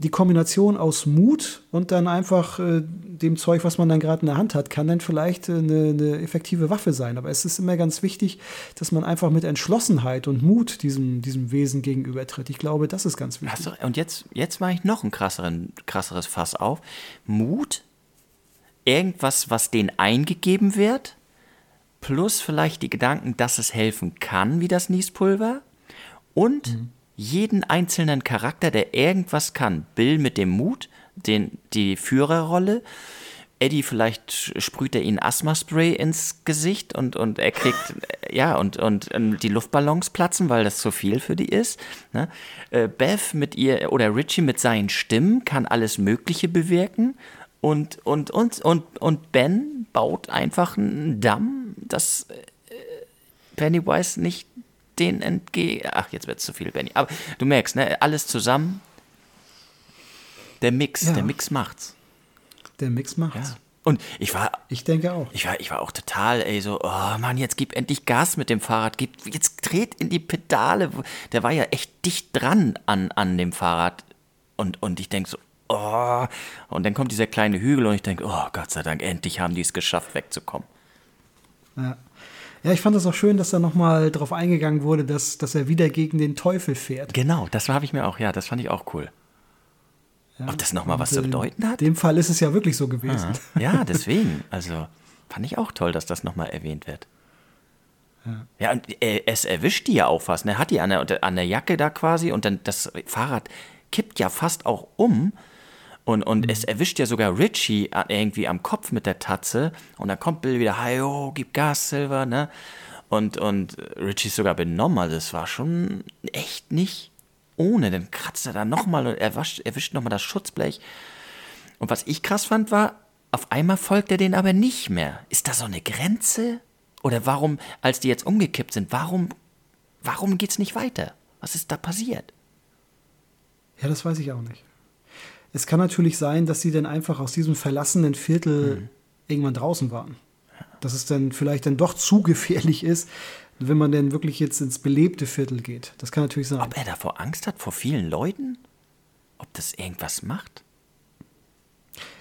Die Kombination aus Mut und dann einfach äh, dem Zeug, was man dann gerade in der Hand hat, kann dann vielleicht äh, eine, eine, effektive Waffe sein. Aber es ist immer ganz wichtig, dass man einfach mit Entschlossenheit und Mut diesem, diesem Wesen gegenübertritt. Ich glaube, das ist ganz wichtig. Du, und jetzt, jetzt mache ich noch ein krasseren, krasseres Fass auf. Mut, irgendwas, was denen eingegeben wird, plus vielleicht die Gedanken, dass es helfen kann, wie das Niespulver, und mhm jeden einzelnen Charakter, der irgendwas kann. Bill mit dem Mut, den, die Führerrolle. Eddie, vielleicht sprüht er ihn Asthma-Spray ins Gesicht und, und er kriegt, ja, und, und die Luftballons platzen, weil das zu viel für die ist. Ne? Äh, Beth mit ihr oder Richie mit seinen Stimmen kann alles Mögliche bewirken. Und, und, und, und, und Ben baut einfach einen Damm, dass äh, Pennywise nicht den entgehe. Ach, jetzt wird es zu viel, Benny. Aber du merkst, ne, alles zusammen. Der Mix, ja. der Mix macht's. Der Mix macht's. Ja. Und ich war. Ich denke auch. Ich war, ich war auch total, ey, so, oh Mann, jetzt gib endlich Gas mit dem Fahrrad. Gib, jetzt dreht in die Pedale. Der war ja echt dicht dran an, an dem Fahrrad. Und, und ich denke so, oh. Und dann kommt dieser kleine Hügel und ich denke, oh Gott sei Dank, endlich haben die es geschafft, wegzukommen. Ja. Ja, ich fand es auch schön, dass da nochmal drauf eingegangen wurde, dass, dass er wieder gegen den Teufel fährt. Genau, das habe ich mir auch, ja, das fand ich auch cool. Ja, Ob das nochmal was zu bedeuten hat? In dem Fall ist es ja wirklich so gewesen. Ah, ja, deswegen. Also fand ich auch toll, dass das nochmal erwähnt wird. Ja. ja, und es erwischt die ja auch fast. Er ne? hat die an der, an der Jacke da quasi und dann das Fahrrad kippt ja fast auch um. Und, und mhm. es erwischt ja sogar Richie irgendwie am Kopf mit der Tatze. Und dann kommt Bill wieder, hi, oh, gib Gas, Silver, ne? Und, und Richie ist sogar benommen. Also es war schon echt nicht ohne. Dann kratzt er da nochmal und erwischt, erwischt nochmal das Schutzblech. Und was ich krass fand, war, auf einmal folgt er denen aber nicht mehr. Ist da so eine Grenze? Oder warum, als die jetzt umgekippt sind, warum, warum geht's nicht weiter? Was ist da passiert? Ja, das weiß ich auch nicht. Es kann natürlich sein, dass sie dann einfach aus diesem verlassenen Viertel mhm. irgendwann draußen waren. Dass es dann vielleicht dann doch zu gefährlich ist, wenn man denn wirklich jetzt ins belebte Viertel geht. Das kann natürlich sein. Ob er davor Angst hat, vor vielen Leuten? Ob das irgendwas macht?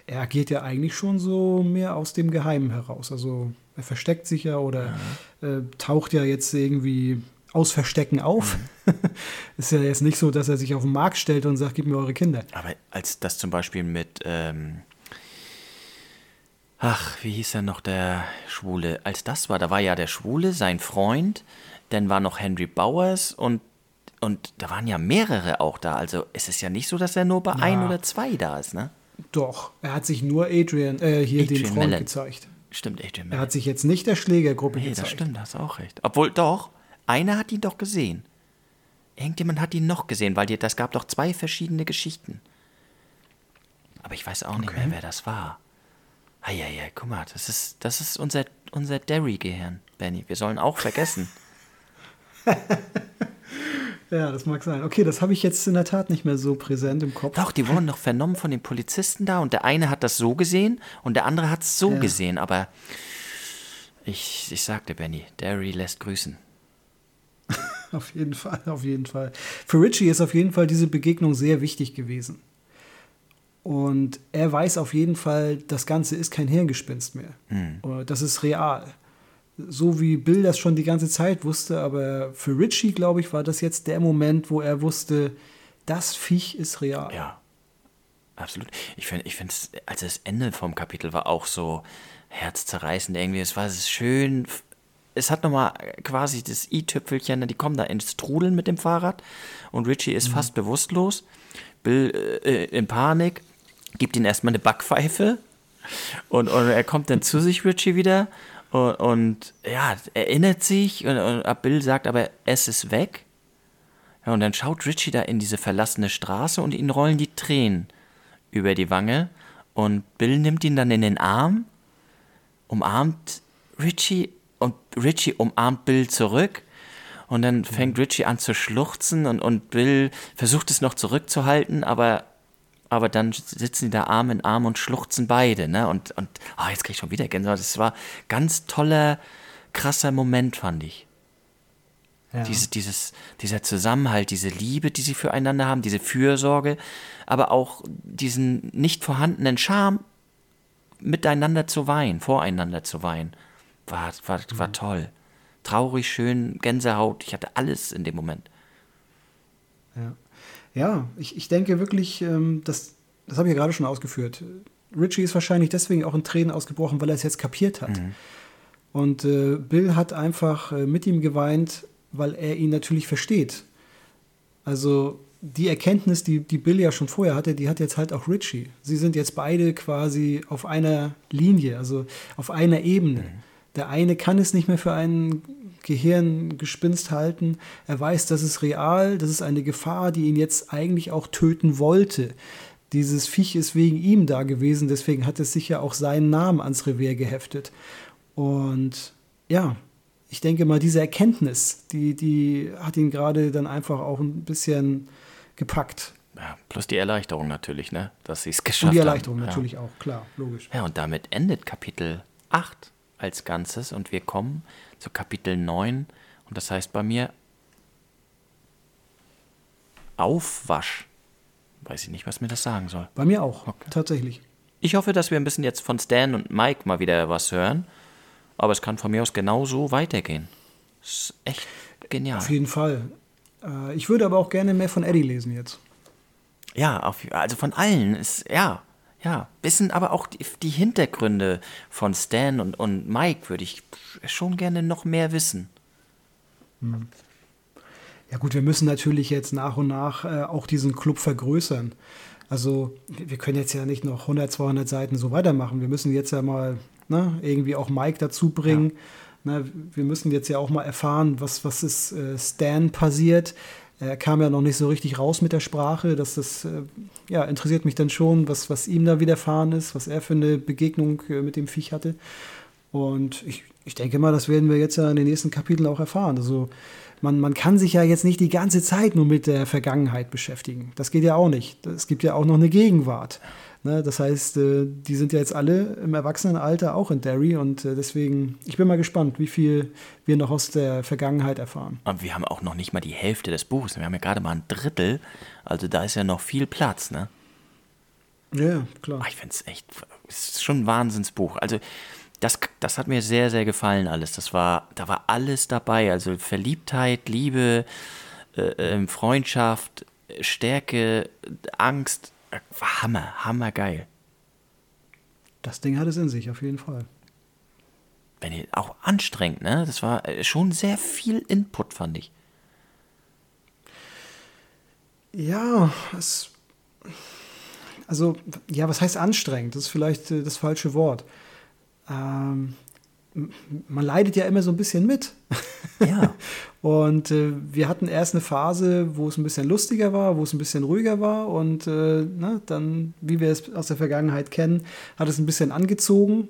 Er geht ja eigentlich schon so mehr aus dem Geheimen heraus. Also er versteckt sich ja oder ja. Äh, taucht ja jetzt irgendwie aus Verstecken auf. Mhm. ist ja jetzt nicht so, dass er sich auf den Markt stellt und sagt, gib mir eure Kinder. Aber als das zum Beispiel mit, ähm, ach, wie hieß er noch, der Schwule, als das war, da war ja der Schwule, sein Freund, dann war noch Henry Bowers und und da waren ja mehrere auch da. Also es ist ja nicht so, dass er nur bei ja. ein oder zwei da ist, ne? Doch, er hat sich nur Adrian, äh, hier Adrian den Freund Mellon. gezeigt. Stimmt, Adrian Mellon. Er hat sich jetzt nicht der Schlägergruppe nee, gezeigt. das stimmt, hast auch recht. Obwohl, doch, einer hat ihn doch gesehen. Irgendjemand hat ihn noch gesehen, weil das gab doch zwei verschiedene Geschichten. Aber ich weiß auch okay. nicht mehr, wer das war. Eieiei, guck mal, das ist, das ist unser, unser Derry-Gehirn, Benny. Wir sollen auch vergessen. ja, das mag sein. Okay, das habe ich jetzt in der Tat nicht mehr so präsent im Kopf. Doch, die wurden noch vernommen von den Polizisten da und der eine hat das so gesehen und der andere hat es so ja. gesehen. Aber ich, ich sagte, Benny, Derry lässt grüßen. auf jeden Fall, auf jeden Fall. Für Richie ist auf jeden Fall diese Begegnung sehr wichtig gewesen. Und er weiß auf jeden Fall, das Ganze ist kein Hirngespinst mehr. Mhm. Das ist real. So wie Bill das schon die ganze Zeit wusste, aber für Richie, glaube ich, war das jetzt der Moment, wo er wusste, das Viech ist real. Ja, absolut. Ich finde, ich finde, als das Ende vom Kapitel war auch so herzzerreißend irgendwie. Es war schön es hat nochmal quasi das i-Tüpfelchen, die kommen da ins Trudeln mit dem Fahrrad und Richie ist mhm. fast bewusstlos. Bill äh, in Panik, gibt ihm erstmal eine Backpfeife und, und er kommt dann zu sich, Richie, wieder und, und ja, erinnert sich und, und Bill sagt aber, es ist weg. Ja, und dann schaut Richie da in diese verlassene Straße und ihn rollen die Tränen über die Wange und Bill nimmt ihn dann in den Arm, umarmt Richie und Richie umarmt Bill zurück. Und dann fängt Richie an zu schluchzen und, und Bill versucht es noch zurückzuhalten, aber, aber dann sitzen die da Arm in Arm und schluchzen beide. Ne? Und, und oh, jetzt krieg ich schon wieder Gänsehaut. Das war ein ganz toller, krasser Moment, fand ich. Ja. Diese, dieses, dieser Zusammenhalt, diese Liebe, die sie füreinander haben, diese Fürsorge, aber auch diesen nicht vorhandenen Charme, miteinander zu weinen, voreinander zu weinen, war, war, war mhm. toll. Traurig, schön, Gänsehaut, ich hatte alles in dem Moment. Ja, ja ich, ich denke wirklich, ähm, das, das habe ich ja gerade schon ausgeführt. Richie ist wahrscheinlich deswegen auch in Tränen ausgebrochen, weil er es jetzt kapiert hat. Mhm. Und äh, Bill hat einfach äh, mit ihm geweint, weil er ihn natürlich versteht. Also die Erkenntnis, die, die Bill ja schon vorher hatte, die hat jetzt halt auch Richie. Sie sind jetzt beide quasi auf einer Linie, also auf einer Ebene. Mhm. Der eine kann es nicht mehr für einen Gehirngespinst halten. Er weiß, das ist real, das ist eine Gefahr, die ihn jetzt eigentlich auch töten wollte. Dieses Viech ist wegen ihm da gewesen, deswegen hat es sicher auch seinen Namen ans Revier geheftet. Und ja, ich denke mal, diese Erkenntnis, die, die hat ihn gerade dann einfach auch ein bisschen gepackt. Ja, plus die Erleichterung natürlich, ne? dass sie es geschafft haben. Und die Erleichterung haben. natürlich auch, klar, logisch. Ja, und damit endet Kapitel 8 als Ganzes und wir kommen zu Kapitel 9 und das heißt bei mir Aufwasch. Weiß ich nicht, was mir das sagen soll. Bei mir auch, okay. tatsächlich. Ich hoffe, dass wir ein bisschen jetzt von Stan und Mike mal wieder was hören. Aber es kann von mir aus genauso weitergehen. Das ist echt genial. Auf jeden Fall. Äh, ich würde aber auch gerne mehr von Eddie lesen jetzt. Ja, auf, also von allen ist, ja, ja. Wissen aber auch die, die Hintergründe von Stan und, und Mike würde ich schon gerne noch mehr wissen. Hm. Ja gut, wir müssen natürlich jetzt nach und nach äh, auch diesen Club vergrößern. Also wir können jetzt ja nicht noch 100, 200 Seiten so weitermachen. Wir müssen jetzt ja mal ne, irgendwie auch Mike dazu bringen. Ja. Ne, wir müssen jetzt ja auch mal erfahren, was, was ist äh, Stan passiert. Er kam ja noch nicht so richtig raus mit der Sprache. Dass das äh, ja, interessiert mich dann schon, was, was ihm da widerfahren ist, was er für eine Begegnung äh, mit dem Viech hatte. Und ich, ich denke mal, das werden wir jetzt ja in den nächsten Kapiteln auch erfahren. Also man, man kann sich ja jetzt nicht die ganze Zeit nur mit der Vergangenheit beschäftigen. Das geht ja auch nicht. Es gibt ja auch noch eine Gegenwart. Ne? Das heißt, äh, die sind ja jetzt alle im Erwachsenenalter auch in Derry und äh, deswegen, ich bin mal gespannt, wie viel wir noch aus der Vergangenheit erfahren. Aber wir haben auch noch nicht mal die Hälfte des Buches. Wir haben ja gerade mal ein Drittel, also da ist ja noch viel Platz, ne? Ja, klar. Ach, ich finde es echt, es ist schon ein Wahnsinnsbuch. Also das, das hat mir sehr, sehr gefallen alles. Das war, da war alles dabei. Also Verliebtheit, Liebe, äh, ähm, Freundschaft, Stärke, Angst, Hammer, hammergeil. Das Ding hat es in sich, auf jeden Fall. Wenn ihr, auch anstrengend, ne? Das war äh, schon sehr viel Input, fand ich. Ja, es. Also, ja, was heißt anstrengend? Das ist vielleicht äh, das falsche Wort. Ähm, man leidet ja immer so ein bisschen mit. Ja. und äh, wir hatten erst eine Phase, wo es ein bisschen lustiger war, wo es ein bisschen ruhiger war und äh, na, dann, wie wir es aus der Vergangenheit kennen, hat es ein bisschen angezogen.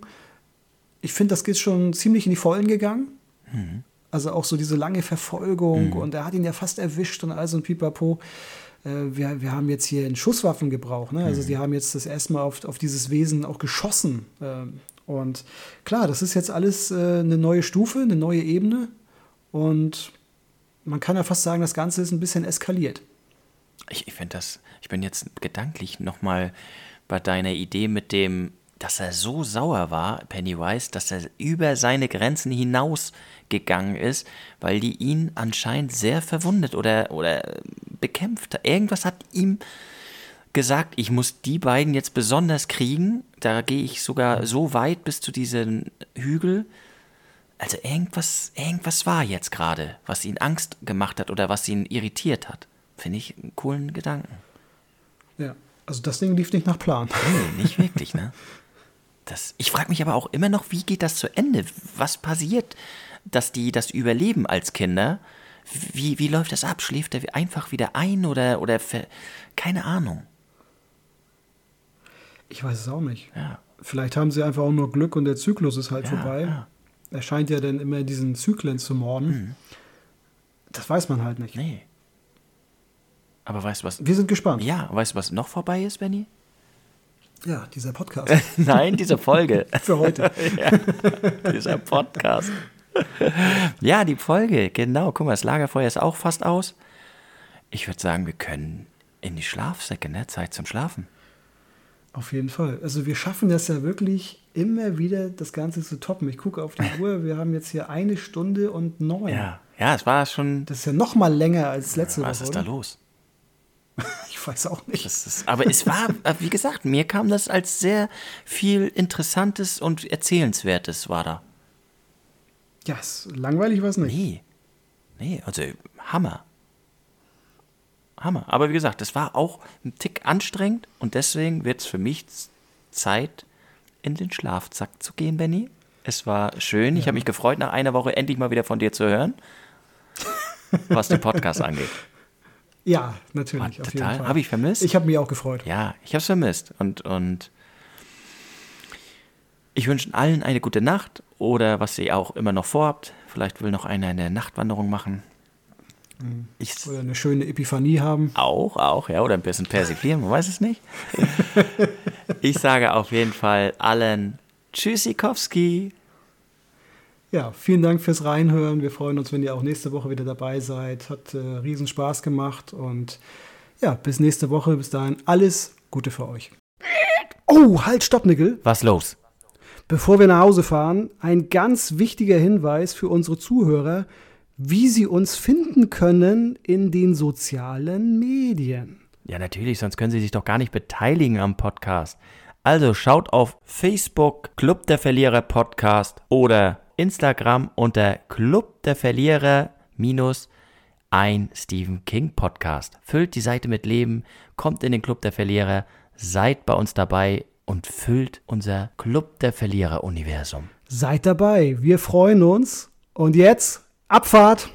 Ich finde, das geht schon ziemlich in die Vollen gegangen. Mhm. Also auch so diese lange Verfolgung mhm. und er hat ihn ja fast erwischt und alles und pipapo. Äh, wir, wir haben jetzt hier einen Schusswaffengebrauch. Ne? Also mhm. sie haben jetzt das erste Mal auf, auf dieses Wesen auch geschossen. Ähm, und klar, das ist jetzt alles äh, eine neue Stufe, eine neue Ebene. Und man kann ja fast sagen, das Ganze ist ein bisschen eskaliert. Ich, ich finde das, ich bin jetzt gedanklich nochmal bei deiner Idee mit dem, dass er so sauer war, Pennywise, dass er über seine Grenzen hinausgegangen ist, weil die ihn anscheinend sehr verwundet oder, oder bekämpft. Irgendwas hat ihm gesagt, ich muss die beiden jetzt besonders kriegen. Da gehe ich sogar so weit bis zu diesem Hügel. Also irgendwas, irgendwas war jetzt gerade, was ihn Angst gemacht hat oder was ihn irritiert hat. Finde ich einen coolen Gedanken. Ja, also das Ding lief nicht nach Plan. Nee, nicht wirklich, ne? Das, ich frage mich aber auch immer noch, wie geht das zu Ende? Was passiert, dass die das überleben als Kinder? Wie, wie läuft das ab? Schläft er einfach wieder ein oder, oder keine Ahnung. Ich weiß es auch nicht. Ja. Vielleicht haben sie einfach auch nur Glück und der Zyklus ist halt ja, vorbei. Ja. Er scheint ja dann immer diesen Zyklen zu morden. Mhm. Das weiß man halt nicht. Nee. Aber weißt du was? Wir sind gespannt. Ja, weißt du, was noch vorbei ist, Benny? Ja, dieser Podcast. Nein, diese Folge. Für heute. ja, dieser Podcast. ja, die Folge, genau. Guck mal, das Lagerfeuer ist auch fast aus. Ich würde sagen, wir können in die Schlafsäcke, ne? Zeit zum Schlafen. Auf jeden Fall. Also wir schaffen das ja wirklich immer wieder, das Ganze zu toppen. Ich gucke auf die Uhr, wir haben jetzt hier eine Stunde und neun. Ja, ja, es war schon. Das ist ja noch mal länger als letzte Was Woche. ist da los? Ich weiß auch nicht. Ist, aber es war, äh, wie gesagt, mir kam das als sehr viel Interessantes und Erzählenswertes war da. Ja, es- langweilig war es nicht. Nee. Nee, also Hammer. Hammer. Aber wie gesagt, es war auch ein Tick anstrengend und deswegen wird es für mich Zeit, in den Schlafsack zu gehen, Benny. Es war schön. Ich habe mich gefreut, nach einer Woche endlich mal wieder von dir zu hören, was den Podcast angeht. Ja, natürlich. War total. Habe ich vermisst? Ich habe mich auch gefreut. Ja, ich habe es vermisst. Und, und ich wünsche allen eine gute Nacht oder was ihr auch immer noch vorhabt. Vielleicht will noch einer eine Nachtwanderung machen. Ich Oder eine schöne Epiphanie haben. auch, auch, ja, oder ein bisschen persiflieren, man weiß es nicht. ich sage auf jeden Fall allen Tschüssikowski. Ja, vielen Dank fürs Reinhören. Wir freuen uns, wenn ihr auch nächste Woche wieder dabei seid. Hat äh, riesen Spaß gemacht und ja, bis nächste Woche. Bis dahin alles Gute für euch. Oh, halt, stopp, Nickel. Was los? Bevor wir nach Hause fahren, ein ganz wichtiger Hinweis für unsere Zuhörer, wie sie uns finden können in den sozialen Medien. Ja, natürlich, sonst können Sie sich doch gar nicht beteiligen am Podcast. Also schaut auf Facebook Club der Verlierer Podcast oder Instagram unter Club der Verlierer minus ein Stephen King Podcast. Füllt die Seite mit Leben, kommt in den Club der Verlierer, seid bei uns dabei und füllt unser Club der Verlierer Universum. Seid dabei, wir freuen uns. Und jetzt Abfahrt!